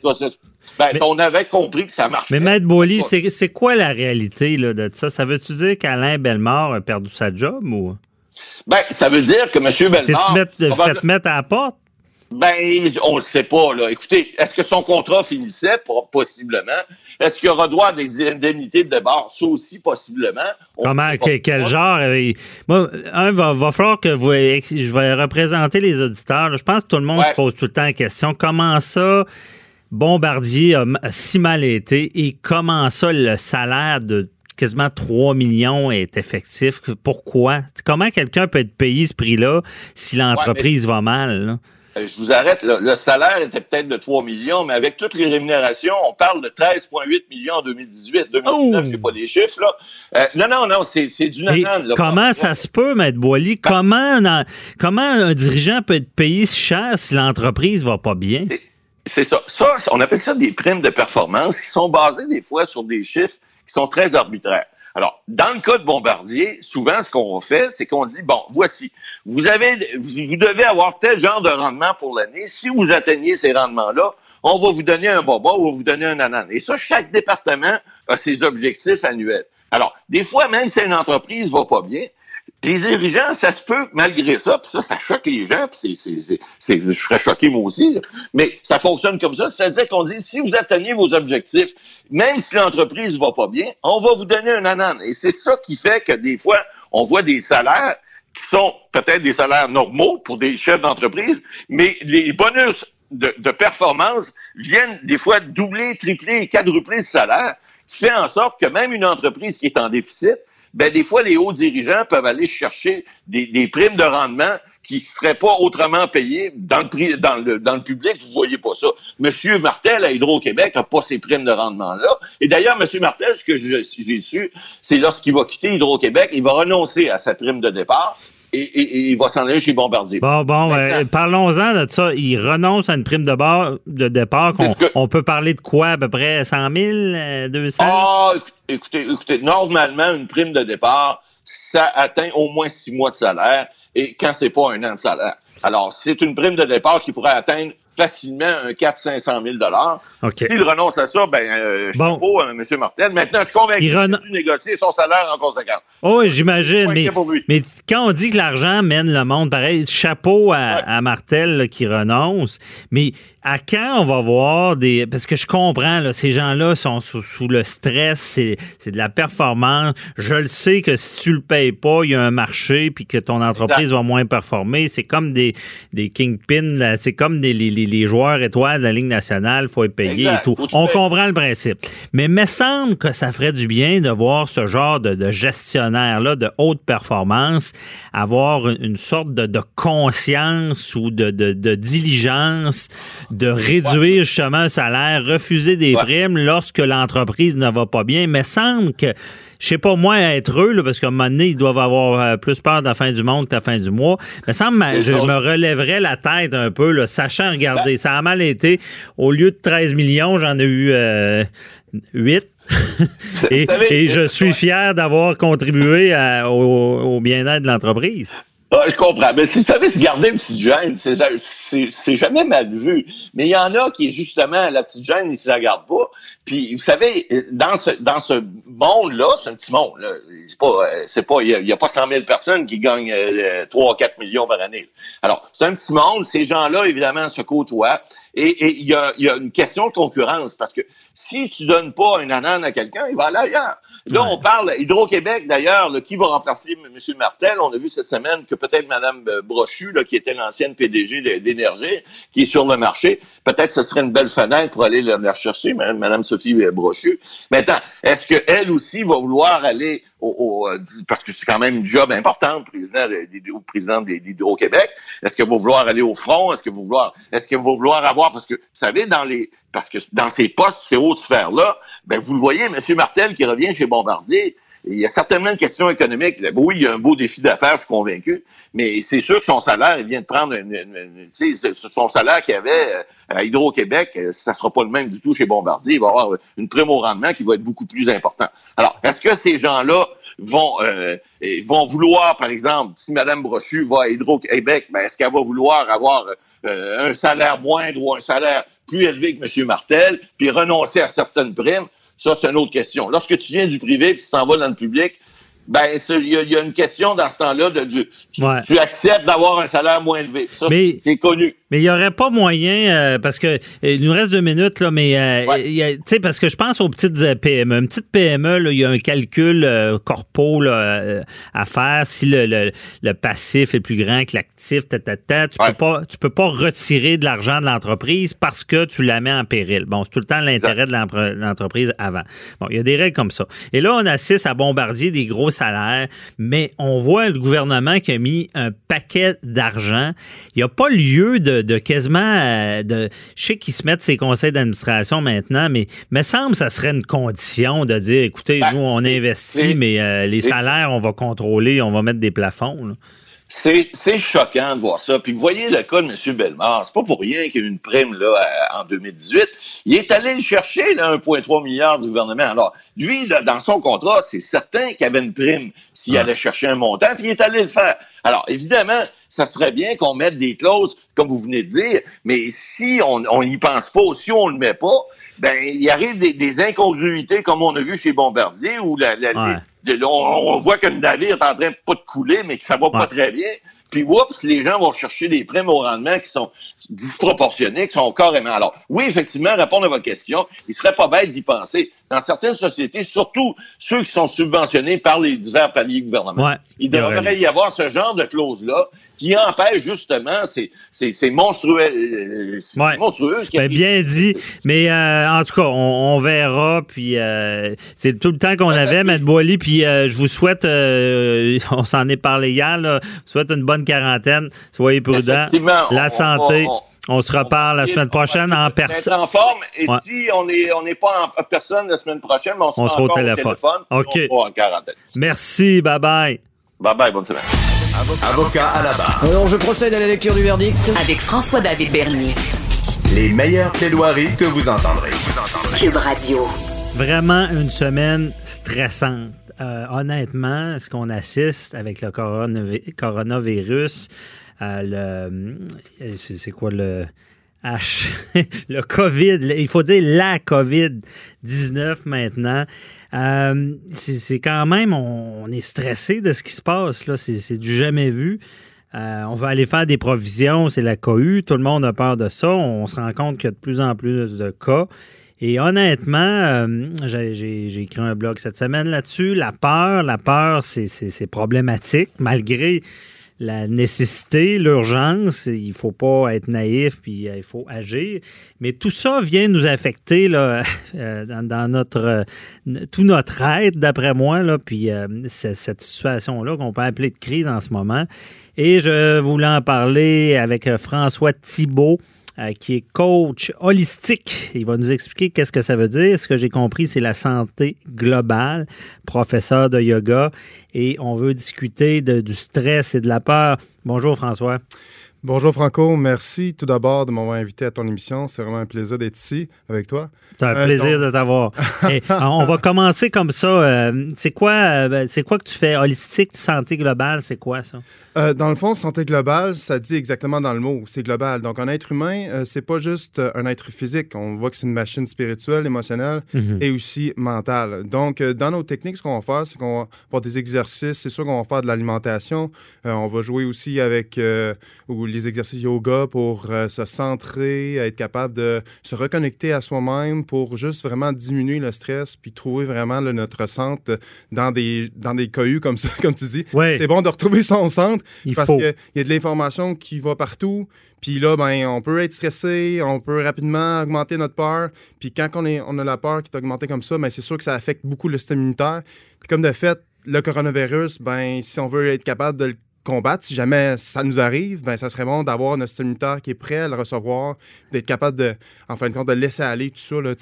Ben, on avait compris que ça marchait. Mais Maître Boily, c'est quoi la réalité là, de ça? Ça veut-tu dire qu'Alain Bellemare a perdu sa job ou? Ben, ça veut dire que M. Bellemare. C'est fait mettre à la porte? Ben, on le sait pas, là. Écoutez, est-ce que son contrat finissait? Possiblement. Est-ce qu'il aura droit à des indemnités de départ? Ça aussi, possiblement. Comment, quel genre? Euh, moi, un, va, va falloir que vous, je vais représenter les auditeurs. Je pense que tout le monde se pose tout le temps la question. Comment ça? Bombardier a, si mal été et comment ça, le salaire de quasiment 3 millions est effectif? Pourquoi? Comment quelqu'un peut être payé ce prix-là si l'entreprise va mal? Euh, je vous arrête. Le salaire était peut-être de 3 millions, mais avec toutes les rémunérations, on parle de 13,8 millions en 2018. 2019, je sais pas les chiffres. Là. Euh, non, non, non, c'est du nanan. Comment ça se peut, Maître Boily? Comment, comment un dirigeant peut être payé si cher si l'entreprise va pas bien? C'est ça. ça. On appelle ça des primes de performance qui sont basées des fois sur des chiffres qui sont très arbitraires. Alors, dans le cas de Bombardier, souvent, ce qu'on fait, c'est qu'on dit, bon, voici, vous avez, vous devez avoir tel genre de rendement pour l'année. Si vous atteignez ces rendements-là, on va vous donner un boba ou on va vous donner un ananas. Et ça, chaque département a ses objectifs annuels. Alors, des fois, même si une entreprise va pas bien, les dirigeants, ça se peut, malgré ça, puis ça, ça choque les gens, puis c'est, je serais choqué moi aussi, mais ça fonctionne comme ça, c'est-à-dire qu'on dit, si vous atteignez vos objectifs, même si l'entreprise va pas bien, on va vous donner un anan. Et c'est ça qui fait que des fois, on voit des salaires qui sont peut-être des salaires normaux pour des chefs d'entreprise, mais les bonus de, de, performance viennent des fois doubler, tripler, quadrupler le salaire, qui fait en sorte que même une entreprise qui est en déficit, ben des fois, les hauts dirigeants peuvent aller chercher des, des primes de rendement qui ne seraient pas autrement payées dans le, prix, dans le, dans le public. Vous voyez pas ça. Monsieur Martel à Hydro-Québec n'a pas ces primes de rendement-là. Et d'ailleurs, Monsieur Martel, ce que j'ai su, c'est lorsqu'il va quitter Hydro-Québec, il va renoncer à sa prime de départ et, il va s'en aller chez Bombardier. Bon, bon, parlons-en de ça. Il renonce à une prime de, bar, de départ. On, peut parler de quoi, à peu près 100 000, 200? Ah, écoutez, écoutez, normalement, une prime de départ, ça atteint au moins six mois de salaire et quand c'est pas un an de salaire. Alors, c'est une prime de départ qui pourrait atteindre facilement un 400-500 000 okay. S'il renonce à ça, ben, euh, chapeau, bon. M. Martel. Maintenant, je suis convaincu qu'il ren... négocier son salaire en conséquence. Oh, j'imagine. Mais, mais, quand on dit que l'argent mène le monde, pareil, chapeau à, Martel qui renonce. Mais à quand on va voir des. Parce que je comprends, là, ces gens-là sont sous, le stress, c'est, de la performance. Je le sais que si tu le payes pas, il y a un marché, puis que ton entreprise va moins performer. C'est comme des, des kingpins, c'est comme des, les, les, joueurs étoiles de la Ligue nationale, faut être payé et tout. On comprend le principe. Mais il me semble que ça ferait du bien de voir ce genre de, de gestionnaire-là de haute performance avoir une, sorte de, de, conscience ou de, de, diligence de réduire justement un salaire, refuser des primes lorsque l'entreprise ne va pas bien. Il me semble que je sais pas, moi, être eux, là, parce qu'à un moment donné, ils doivent avoir euh, plus peur de la fin du monde que de la fin du mois. Mais ça je me relèverais la tête un peu, là, sachant, regardez, ça a mal été. Au lieu de 13 millions, j'en ai eu euh, 8. (laughs) et, je suis fier d'avoir contribué au bien-être de l'entreprise. Ah, je comprends. Mais si vous savez, se garder une petite gêne, c'est jamais mal vu. Mais il y en a qui, justement, la petite gêne, ils se la gardent pas. Puis, vous savez, dans ce, dans ce monde-là, c'est un petit monde. C'est pas, c'est pas, il y, a pas 100 000 personnes qui gagnent 3 ou 4 millions par année. Alors, c'est un petit monde. Ces gens-là, évidemment, se côtoient. Et il y a, y a une question de concurrence parce que si tu donnes pas une anane à quelqu'un, il va aller ailleurs. Là, on parle Hydro-Québec, d'ailleurs, qui va remplacer M. Martel. On a vu cette semaine que peut-être Mme Brochu, là, qui était l'ancienne PDG d'Énergie, qui est sur le marché, peut-être ce serait une belle fenêtre pour aller la rechercher, Mme Sophie Brochu. Maintenant, est-ce qu'elle aussi va vouloir aller euh, parce que c'est quand même une job importante, président ou président d'Hydro-Québec. Est-ce que vous vouloir aller au front? Est-ce que vous vouloir, est-ce que vous vouloir avoir, parce que, vous savez, dans les, parce que dans ces postes, ces hautes sphères-là, ben, vous le voyez, M. Martel qui revient chez Bombardier, il y a certainement une question économique. Oui, il y a un beau défi d'affaires, je suis convaincu, mais c'est sûr que son salaire, il vient de prendre une, son salaire qu'il avait euh, à Hydro-Québec, euh, ça sera pas le même du tout chez Bombardier. Il va avoir une prime au rendement qui va être beaucoup plus important. Alors, est-ce que ces gens-là vont euh, vont vouloir, par exemple, si Mme Brochu va à Hydro-Québec, ben, est-ce qu'elle va vouloir avoir un salaire moindre ou un salaire plus élevé que M. Martel, puis renoncer à certaines primes? Ça, c'est une autre question. Lorsque tu viens du privé puis tu t'en vas dans le public, ben, il y, a une question dans ce temps-là de, tu, acceptes d'avoir un salaire moins élevé. Ça, c'est connu. Mais il n'y aurait pas moyen, euh, parce que il nous reste deux minutes, là, mais euh, tu sais, parce que je pense aux petites euh, PME. Une petite PME, il y a un calcul corpo à faire. Si le, le, passif est plus grand que l'actif, tu peux pas tu peux pas retirer de l'argent de l'entreprise parce que tu la mets en péril. Bon, c'est tout le temps l'intérêt de l'entreprise avant. Bon, il y a des règles comme ça. Et là, on assiste à bombardier des gros salaire, mais on voit le gouvernement qui a mis un paquet d'argent. Il n'y a pas lieu de, quasiment... Euh, de, je sais qu'ils se mettent ses conseils d'administration maintenant, mais me semble que ça serait une condition de dire, écoutez, ben, nous, on investit, mais euh, les salaires, on va contrôler, on va mettre des plafonds. C'est choquant de voir ça. Puis vous voyez le cas de M. Bellemare. C'est pas pour rien qu'il y a eu une prime là, en 2018. Il est allé le chercher, là, 1,3 milliard du gouvernement. Alors, lui, dans son contrat, c'est certain qu'il y avait une prime s'il allait chercher un montant, puis il est allé le faire. Alors, évidemment, ça serait bien qu'on mette des clauses, comme vous venez de dire, mais si on n'y pense pas, si on ne le met pas, ben il arrive des, incongruités comme on a vu chez Bombardier, où la, on, voit que le navire est en train pas de couler, mais que ça va pas très bien. Puis, oups, les gens vont chercher des primes au rendement qui sont disproportionnés, qui sont carrément. Alors, oui, effectivement, répondre à votre question, il serait pas bête d'y penser. Dans certaines sociétés, surtout ceux qui sont subventionnés par les divers paliers gouvernementaux, il devrait y avoir ce genre de clause-là qui empêche justement ces, ces, monstrueux, euh, monstrueuses. Ben, bien dit. Mais euh, en tout cas, on, verra. Puis euh, c'est tout le temps qu'on (laughs) avait, M. Boily. Puis je vous souhaite, on s'en est parlé hier, là, je vous souhaite une bonne quarantaine. Soyez prudents. La santé. On, se reparle la semaine prochaine en personne. en forme. Et si on n'est on pas en personne la semaine prochaine, on, se sera au téléphone. OK. Merci. Bye-bye. Bye-bye. Bonne semaine. Avocat à la barre. Alors, je procède à la lecture du verdict. Avec François-David Bernier. Les meilleures plaidoiries que vous entendrez. Cube Radio. Vraiment une semaine stressante. Euh, honnêtement, ce qu'on assiste avec le coronavirus, euh, le, c'est quoi le H, (laughs) le COVID, il faut dire la COVID-19 maintenant. Euh, c'est quand même, on, est stressé de ce qui se passe. C'est du jamais vu. Euh, on va aller faire des provisions, c'est la cohue, tout le monde a peur de ça. On se rend compte qu'il y a de plus en plus de cas. Et honnêtement, euh, j'ai écrit un blog cette semaine là-dessus. La peur, la peur, c'est problématique, malgré la nécessité, l'urgence, il faut pas être naïf, puis euh, il faut agir. Mais tout ça vient nous affecter (laughs) euh, dans, notre tout notre aide, d'après moi, là, puis euh, cette situation-là qu'on peut appeler de crise en ce moment. Et je voulais en parler avec François Thibault. Euh, qui est coach holistique. Il va nous expliquer qu'est-ce que ça veut dire. Ce que j'ai compris, c'est la santé globale, professeur de yoga, et on veut discuter du stress et de la peur. Bonjour François. Bonjour Franco, merci tout d'abord de m'avoir invité à ton émission. C'est vraiment un plaisir d'être ici avec toi. C'est un Euh, plaisir de t'avoir. (laughs) Euh, on va commencer comme ça. Euh, c'est quoi, euh, c'est quoi que tu fais? Holistique, santé globale, c'est quoi ça? Dans le fond, santé globale, ça dit exactement dans le mot, c'est global. Donc, un être humain, c'est pas juste un être physique. On voit que c'est une machine spirituelle, émotionnelle Mhm. et aussi mentale. Donc, dans nos techniques, ce qu'on va faire, c'est qu'on va faire des exercices. C'est sûr qu'on va faire de l'alimentation. On va jouer aussi avec ou les exercices yoga pour euh, se centrer, être capable de se reconnecter à soi-même pour juste vraiment diminuer le stress puis trouver vraiment là, notre centre dans des, dans des cailloux comme ça, (laughs) comme tu dis. Ouais. C'est bon de retrouver son centre Il parce qu'il y a de l'information qui va partout. Puis là, ben, on peut être stressé, on peut rapidement augmenter notre peur. Puis quand on, est, on a la peur qui est augmentée comme ça, ben, c'est sûr que ça affecte beaucoup le système immunitaire. Puis comme de fait, le coronavirus, ben, si on veut être capable de le combattre, si jamais ça nous arrive, ben, ça serait bon d'avoir notre système immunitaire qui est prêt à le recevoir, d'être capable de, en fin de compte, de laisser aller tout ça, là,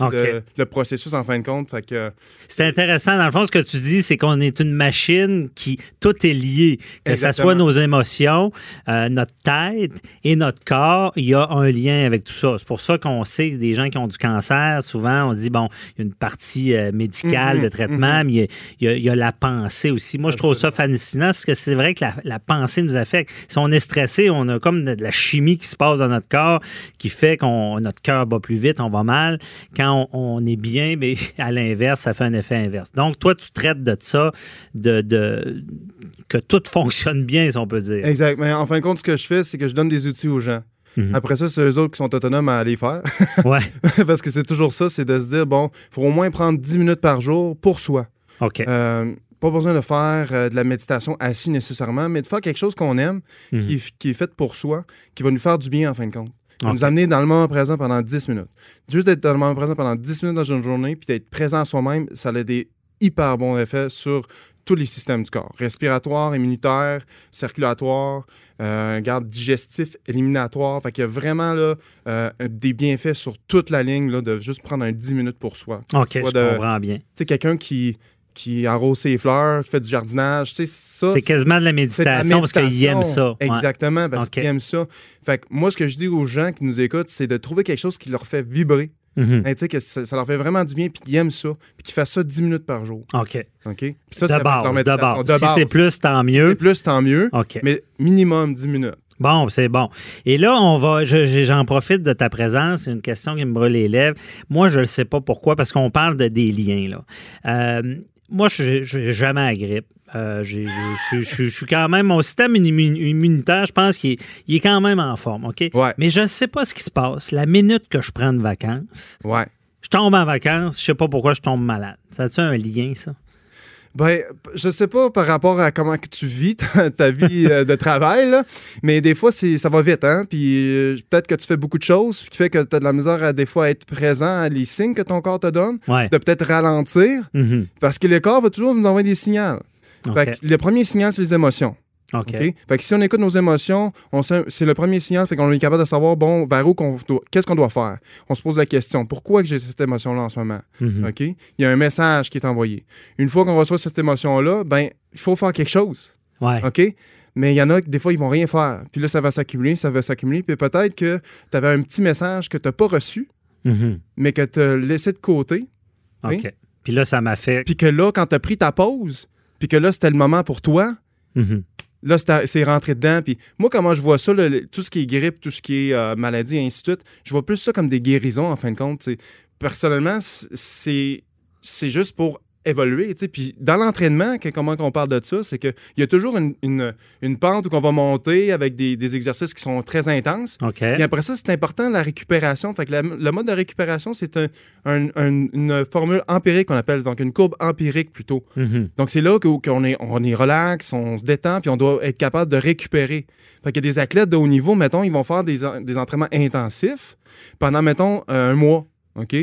le, processus en fin de compte. Que, C'est intéressant. Dans le fond, ce que tu dis, c'est qu'on est une machine qui tout est lié. Que ce soit nos émotions, euh, notre tête et notre corps, il y a un lien avec tout ça. C'est pour ça qu'on sait que des gens qui ont du cancer, souvent, on dit, bon, il y a une partie euh, médicale Mhm, de traitement, mhm. mais il y, a, il y a- il y a la pensée aussi. Moi, je trouve ça fascinant parce que c'est vrai que la, la pensée nous affecte. Si on est stressé, on a comme de la chimie qui se passe dans notre corps qui fait qu'on notre cœur bat plus vite, on va mal. Quand on, on est bien, mais (laughs) à l'inverse, ça fait un effet inverse. Donc, toi, tu traites de ça, de, de que tout (laughs) fonctionne bien, si on peut dire. Exact. Mais en fin de compte, ce que je fais, c'est que je donne des outils aux gens. Mhm. Après ça, c'est eux autres qui sont autonomes à aller faire. (laughs) Ouais. Parce que c'est toujours ça, c'est de se dire, bon, il faut au moins prendre 10 minutes par jour pour soi. OK. Euh, pas besoin de faire euh, de la méditation assis nécessairement, mais de faire quelque chose qu'on aime, Mhm. qui, est- qui est fait pour soi, qui va nous faire du bien en fin de compte. Qui va OK. nous amener dans le moment présent pendant 10 minutes. Juste d'être dans le moment présent pendant 10 minutes dans une journée, puis d'être présent à soi-même, ça a des hyper bons effets sur tous les systèmes du corps. Respiratoire, immunitaire, circulatoire, euh, garde digestif, éliminatoire. Fait qu'il y a vraiment là, euh, des bienfaits sur toute la ligne là, de juste prendre un 10 minutes pour soi. OK, je soit de- comprends bien. tu sais, quelqu'un qui, qui arrose ses fleurs, qui fait du jardinage, tu sais, ça. C'est quasiment de la méditation parce qu'ils aiment ça. Ouais. Exactement, parce OK. qu'ils aiment ça. Fait que moi, ce que je dis aux gens qui nous écoutent, c'est de trouver quelque chose qui leur fait vibrer. Mhm. Hein, tu sais, que ça, ça leur fait vraiment du bien, puis qu'ils aiment ça, puis qu'ils fassent ça 10 minutes par jour. OK. OK? Puis ça, de ça base, de base. Si c'est plus, tant Si mieux. c'est plus, tant mieux. OK. Mais minimum 10 minutes. Bon, c'est bon. Et là, on va, je- je- j'en profite de ta présence. C'est une question qui me brûle les lèvres. Moi, je ne sais pas pourquoi, parce qu'on parle de des liens. Là. Euh, moi, je n'ai jamais la grippe. Euh, j'ai- j'ai- je je- je suis quand même, mon système immu- immunitaire, je pense qu'il est, il est quand même en forme, OK? Ouais. Mais je ne sais pas ce qui se passe. La minute que je prends de vacances, Ouais. je tombe en vacances, je sais pas pourquoi je tombe malade. Ça a-tu un lien, ça? Ben, je sais pas par rapport à comment que tu vis ta, ta vie euh, de travail, là, mais des fois, ça va vite, hein? Puis euh, peut-être que tu fais beaucoup de choses, qui fait que tu as de la misère à des fois être présent à les signes que ton corps te donne, Ouais. de peut-être ralentir, Mhm. parce que le corps va toujours nous envoyer des signaux. OK. Fait que le premier signal, c'est les émotions. OK. OK? Fait que si on écoute nos émotions, on c'est le premier signal, fait qu'on est capable de savoir, bon, vers où qu'on doit- qu'est-ce qu'on doit faire? On se pose la question, pourquoi j'ai cette émotion-là en ce moment? Mhm. OK? Il y a un message qui est envoyé. Une fois qu'on reçoit cette émotion-là, ben, il faut faire quelque chose. Ouais. OK? Mais il y en a qui, des fois, ils vont rien faire. Puis là, ça va s'accumuler, ça va s'accumuler. Puis peut-être que tu avais un petit message que tu n'as pas reçu, Mhm. mais que tu as laissé de côté. Oui. OK. Puis là, ça m'a fait. Puis que là, quand tu as pris ta pause, puis que là, c'était le moment pour toi, Mhm. Là, c'est rentré dedans. Puis moi, comment je vois ça, tout ce qui est grippe, tout ce qui est euh, maladie, et ainsi de suite, je vois plus ça comme des guérisons, en fin de compte. Personnellement, c'est juste pour évoluer. Puis dans l'entraînement, comment on parle de ça, c'est qu'il y a toujours une, une, une pente où on va monter avec des, des exercices qui sont très intenses. Et après ça, c'est important la récupération. Fait que la- le mode de récupération, c'est un- un- un- une formule empirique qu'on appelle, donc une courbe empirique plutôt. Mhm. Donc, c'est là qu'on est, on est relax, on se détend, puis on doit être capable de récupérer. Fait qu'il y a des athlètes de haut niveau, mettons, ils vont faire des, des entraînements intensifs pendant, mettons, un mois. OK?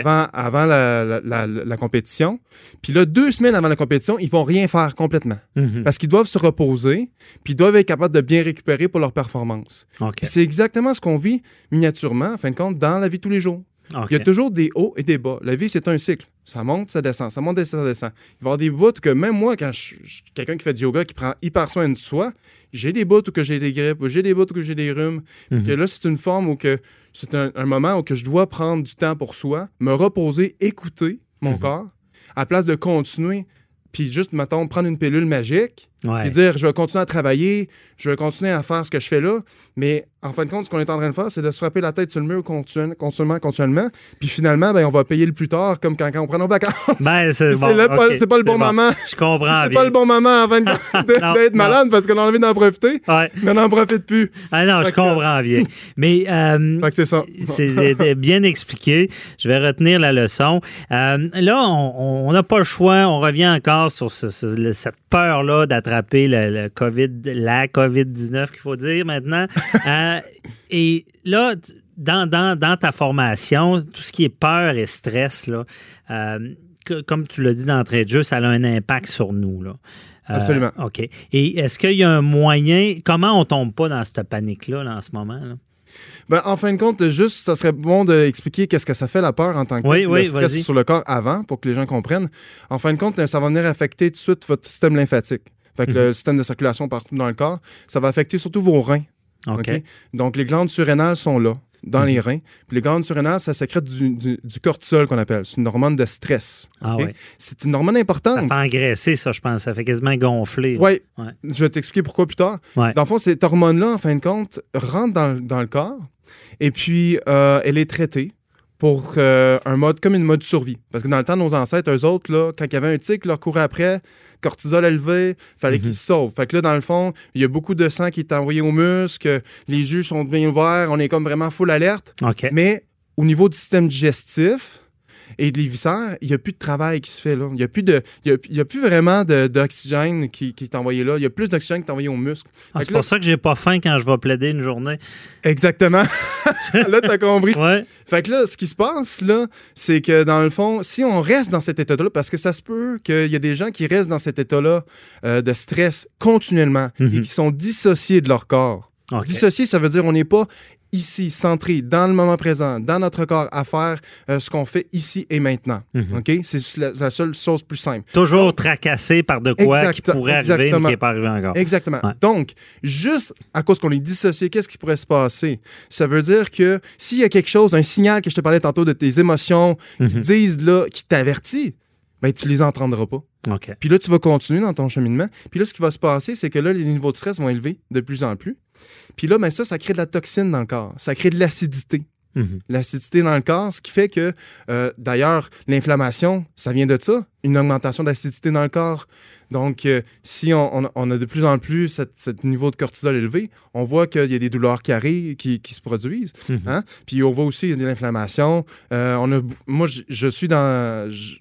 Avant, avant la, la- la- la compétition. Puis là, deux semaines avant la compétition, ils vont rien faire complètement. Mhm. Parce qu'ils doivent se reposer, puis ils doivent être capables de bien récupérer pour leur performance. C'est exactement ce qu'on vit miniatureusement, en fin de compte, dans la vie de tous les jours. Il y a toujours des hauts et des bas. La vie, c'est un cycle. Ça monte, ça descend, ça monte, ça descend. Il va y avoir des bouts que même moi, quand je, je- quelqu'un qui fait du yoga, qui prend hyper soin de soi, j'ai des bouts où que j'ai des grippes, j'ai des bouts où que j'ai des rhumes. Que là, c'est une forme où que c'est un, un moment où que je dois prendre du temps pour soi, me reposer, écouter mon Mhm. corps, à place de continuer, puis juste, mettons, prendre une pilule magique, Ouais. puis dire, je vais continuer à travailler, je vais continuer à faire ce que je fais là, mais en fin de compte, ce qu'on est en train de faire, c'est de se frapper la tête sur le mur continu- continuellement, continuellement, puis finalement, ben, on va payer le plus tard, comme quand, quand on prend nos vacances. (laughs) Ben, c'est bon, le pas- le bon moment. Je comprends C'est pas le bon moment (laughs) Non, d'être malade parce qu'on a envie d'en profiter, Ouais. mais on n'en profite plus. Ah non, je que- comprends bien. (laughs) Mais euh, Fait que c'est ça. c'est bien expliqué. Je vais retenir la leçon. Euh, là, on n'a pas le choix. On revient encore sur ce- ce- le- cette peur-là d'attraper le, le COVID, la COVID-19 qu'il faut dire maintenant. (laughs) Euh, et là, dans, dans, dans ta formation, tout ce qui est peur et stress, là, euh, que- comme tu l'as dit d'entrée de jeu, ça a un impact sur nous. Là. Euh, Absolument. OK. Et est-ce qu'il y a un moyen, comment on tombe pas dans cette panique-là là, en ce moment? là? Ben, en fin de compte, juste, ça serait bon d'expliquer qu'est-ce que ça fait la peur en tant que Oui, tel, oui, le stress sur le corps avant, pour que les gens comprennent. En fin de compte, ça va venir affecter tout de suite votre système lymphatique. Fait que Mhm. le système de circulation partout dans le corps, ça va affecter surtout vos reins. OK. Donc, les glandes surrénales sont là, dans Mhm. les reins. Puis les glandes surrénales, ça sécrète du, du- du cortisol qu'on appelle. C'est une hormone de stress. Ah ouais. C'est une hormone Ça importante. fait engraisser, ça, je pense. Ça fait quasiment gonfler. Oui, Ouais. je vais t'expliquer pourquoi plus tard. Ouais. Dans le fond, cette hormone-là, en fin de compte, rentre dans, dans le corps et puis euh, elle est traitée pour euh, un mode comme une mode survie. Parce que dans le temps, nos ancêtres, eux autres, là, quand il y avait un tic, leur courait après, cortisol élevé, fallait Mhm. qu'ils se sauvent. Fait que là, dans le fond, il y a beaucoup de sang qui est envoyé aux muscles, les yeux sont bien ouverts, on est comme vraiment full alerte. Mais au niveau du système digestif et des viscères, il n'y a plus de travail qui se fait là. Il n'y a, plus de- y a, il y a plus vraiment d'oxygène qui, qui est envoyé là. Il y a plus d'oxygène qui est envoyé aux muscles. Ah, c'est pour ça que j'ai pas faim quand je vais plaider une journée. Exactement. (laughs) là, tu as compris. Ouais. Fait que là, ce qui se passe, là, c'est que dans le fond, si on reste dans cet état-là, parce que ça se peut qu'il y a des gens qui restent dans cet état-là euh, de stress continuellement Mhm. et qui sont dissociés de leur corps. OK. Dissocié, ça veut dire on n'est pas ici, centré, dans le moment présent, dans notre corps, à faire euh, ce qu'on fait ici et maintenant. Mhm. OK? C'est la, la seule chose plus simple. Toujours tracassé par de quoi Exact- qui pourrait arriver, mais qui n'est pas arrivé encore. Exactement. Ouais. Donc, juste à cause qu'on est dissocié, qu'est-ce qui pourrait se passer? Ça veut dire que s'il y a quelque chose, un signal que je te parlais tantôt de tes émotions qui Mhm. disent là, qui t'avertit, ben tu les entendras pas. OK. Puis là, tu vas continuer dans ton cheminement. Puis là, ce qui va se passer, c'est que là, les niveaux de stress vont élever de plus en plus. Puis là, ben ça, ça crée de la toxine dans le corps. Ça crée de l'acidité. Mhm. L'acidité dans le corps, ce qui fait que, euh, d'ailleurs, l'inflammation, ça vient de ça, une augmentation d'acidité dans le corps. Donc, euh, si on, on- on a de plus en plus cette- ce niveau de cortisol élevé, on voit qu'il y a des douleurs qui arrivent, qui, qui se produisent. Mhm. hein. Puis on voit aussi il y a de l'inflammation. Euh, on a, moi, je, je suis dans... je-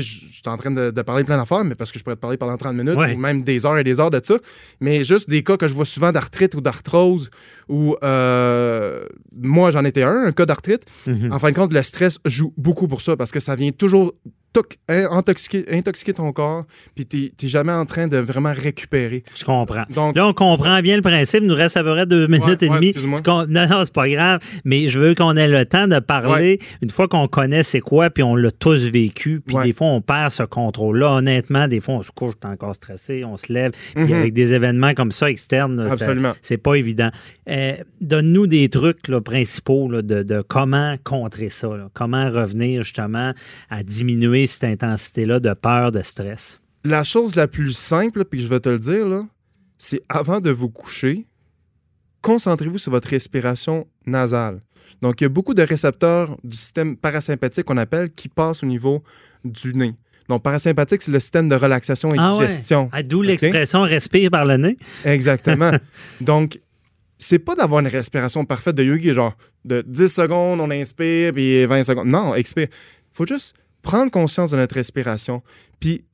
je je suis en train de, de parler plein d'affaires, mais parce que je pourrais te parler pendant 30 minutes Ouais. ou même des heures et des heures de ça. Mais juste des cas que je vois souvent d'arthrite ou d'arthrose, où euh, moi, j'en étais un, un cas d'arthrite. Mhm. En fin de compte, le stress joue beaucoup pour ça parce que ça vient toujours intoxiquer, intoxiquer ton corps, puis t'es t'es jamais en train de vraiment récupérer. Je comprends. Donc, Là, on comprend bien le principe. Il nous reste à peu près deux minutes Ouais, et ouais, demie. (laughs) Non, non, c'est pas grave. Mais je veux qu'on ait le temps de parler une fois qu'on connaît c'est quoi, puis on l'a tous vécu. Puis des fois, on perd ce contrôle-là. Honnêtement, des fois, on se couche, on est encore stressé, on se lève. Puis Mhm. avec des événements comme ça externes, c'est pas évident. Euh, Donne-nous des trucs là, principaux là, de, de comment contrer ça. là. Comment revenir justement à diminuer cette intensité-là de peur, de stress? la chose la plus simple, puis je vais te le dire, c'est avant de vous coucher, concentrez-vous sur votre respiration nasale. Donc, il y a beaucoup de récepteurs du système parasympathique qu'on appelle qui passent au niveau du nez. Donc, parasympathique, c'est le système de relaxation et Ah ouais. digestion. Ah, D'où l'expression respire par le nez. Exactement. (laughs) Donc, c'est pas d'avoir une respiration parfaite de yogi, genre de 10 secondes, on inspire, puis 20 secondes. Non, expire. faut juste prendre conscience de notre respiration. Puis,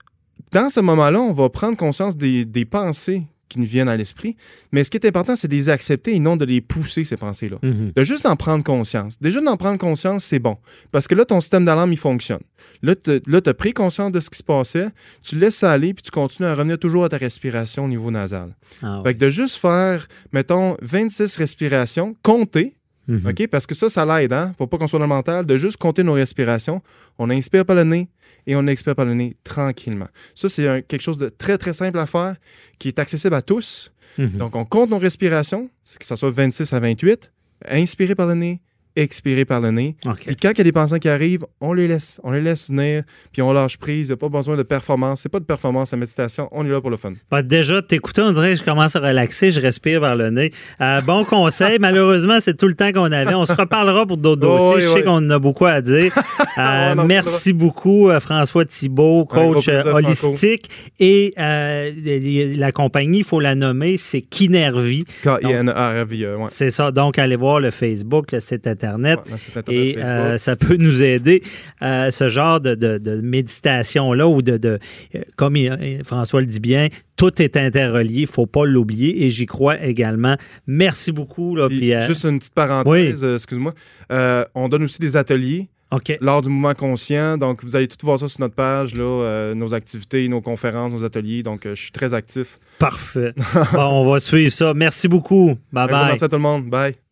dans ce moment-là, on va prendre conscience des, des pensées qui nous viennent à l'esprit. Mais ce qui est important, c'est de les accepter et non de les pousser, ces pensées-là. De juste d'en prendre conscience. Déjà, d'en prendre conscience, c'est bon. Parce que là, ton système d'alarme, il fonctionne. Là, tu as pris conscience de ce qui se passait, tu laisses ça aller, puis tu continues à revenir toujours à ta respiration au niveau nasal. Ah ouais. Fait que de juste faire, mettons, 26 respirations, compter, -hmm. OK? Parce que ça, ça l'aide, hein? Pour pas qu'on soit dans le mental, de juste compter nos respirations. On inspire par le nez et on expire par le nez tranquillement. Ça, c'est quelque chose de très, très simple à faire qui est accessible à tous. -hmm. Donc, on compte nos respirations, que ce soit 26 à 28. Inspirer par le nez, expirer par le nez. OK. Puis quand il y a des pensants qui arrivent, on les laisse. On les laisse venir, puis on lâche prise. Il n'y a pas besoin de performance. C'est pas de performance, la méditation. On est là pour le fun. Bah, déjà, t'écouter, on dirait que je commence à relaxer, je respire par le nez. Euh, bon conseil. (laughs) Malheureusement, c'est tout le temps qu'on avait. On se reparlera pour d'autres Oh, dossiers. oui, je sais oui. qu'on a beaucoup à dire. (laughs) Euh, merci beaucoup, euh, François Thibault, coach holistique. Et euh, la compagnie, il faut la nommer, c'est Kinervi. K-I-N-R-V-E, ouais. C'est ça. Donc, allez voir le Facebook, le site Internet. Ouais, Internet, et euh, ça peut nous aider. Euh, ce genre de, de- de méditation-là, ou de, de euh, comme il- euh, François le dit bien, tout est interrelié, il ne faut pas l'oublier. Et j'y crois également. Merci beaucoup. Là, Puis, puis, euh, juste une petite parenthèse, euh, excuse-moi. On donne aussi des ateliers OK. lors du mouvement conscient. Donc, vous allez tout voir ça sur notre page, là, euh, nos activités, nos conférences, nos ateliers. Donc, euh, je suis très actif. Parfait. bon, on va suivre ça. Merci beaucoup. (laughs) Bye bye. Merci à tout le monde. Bye.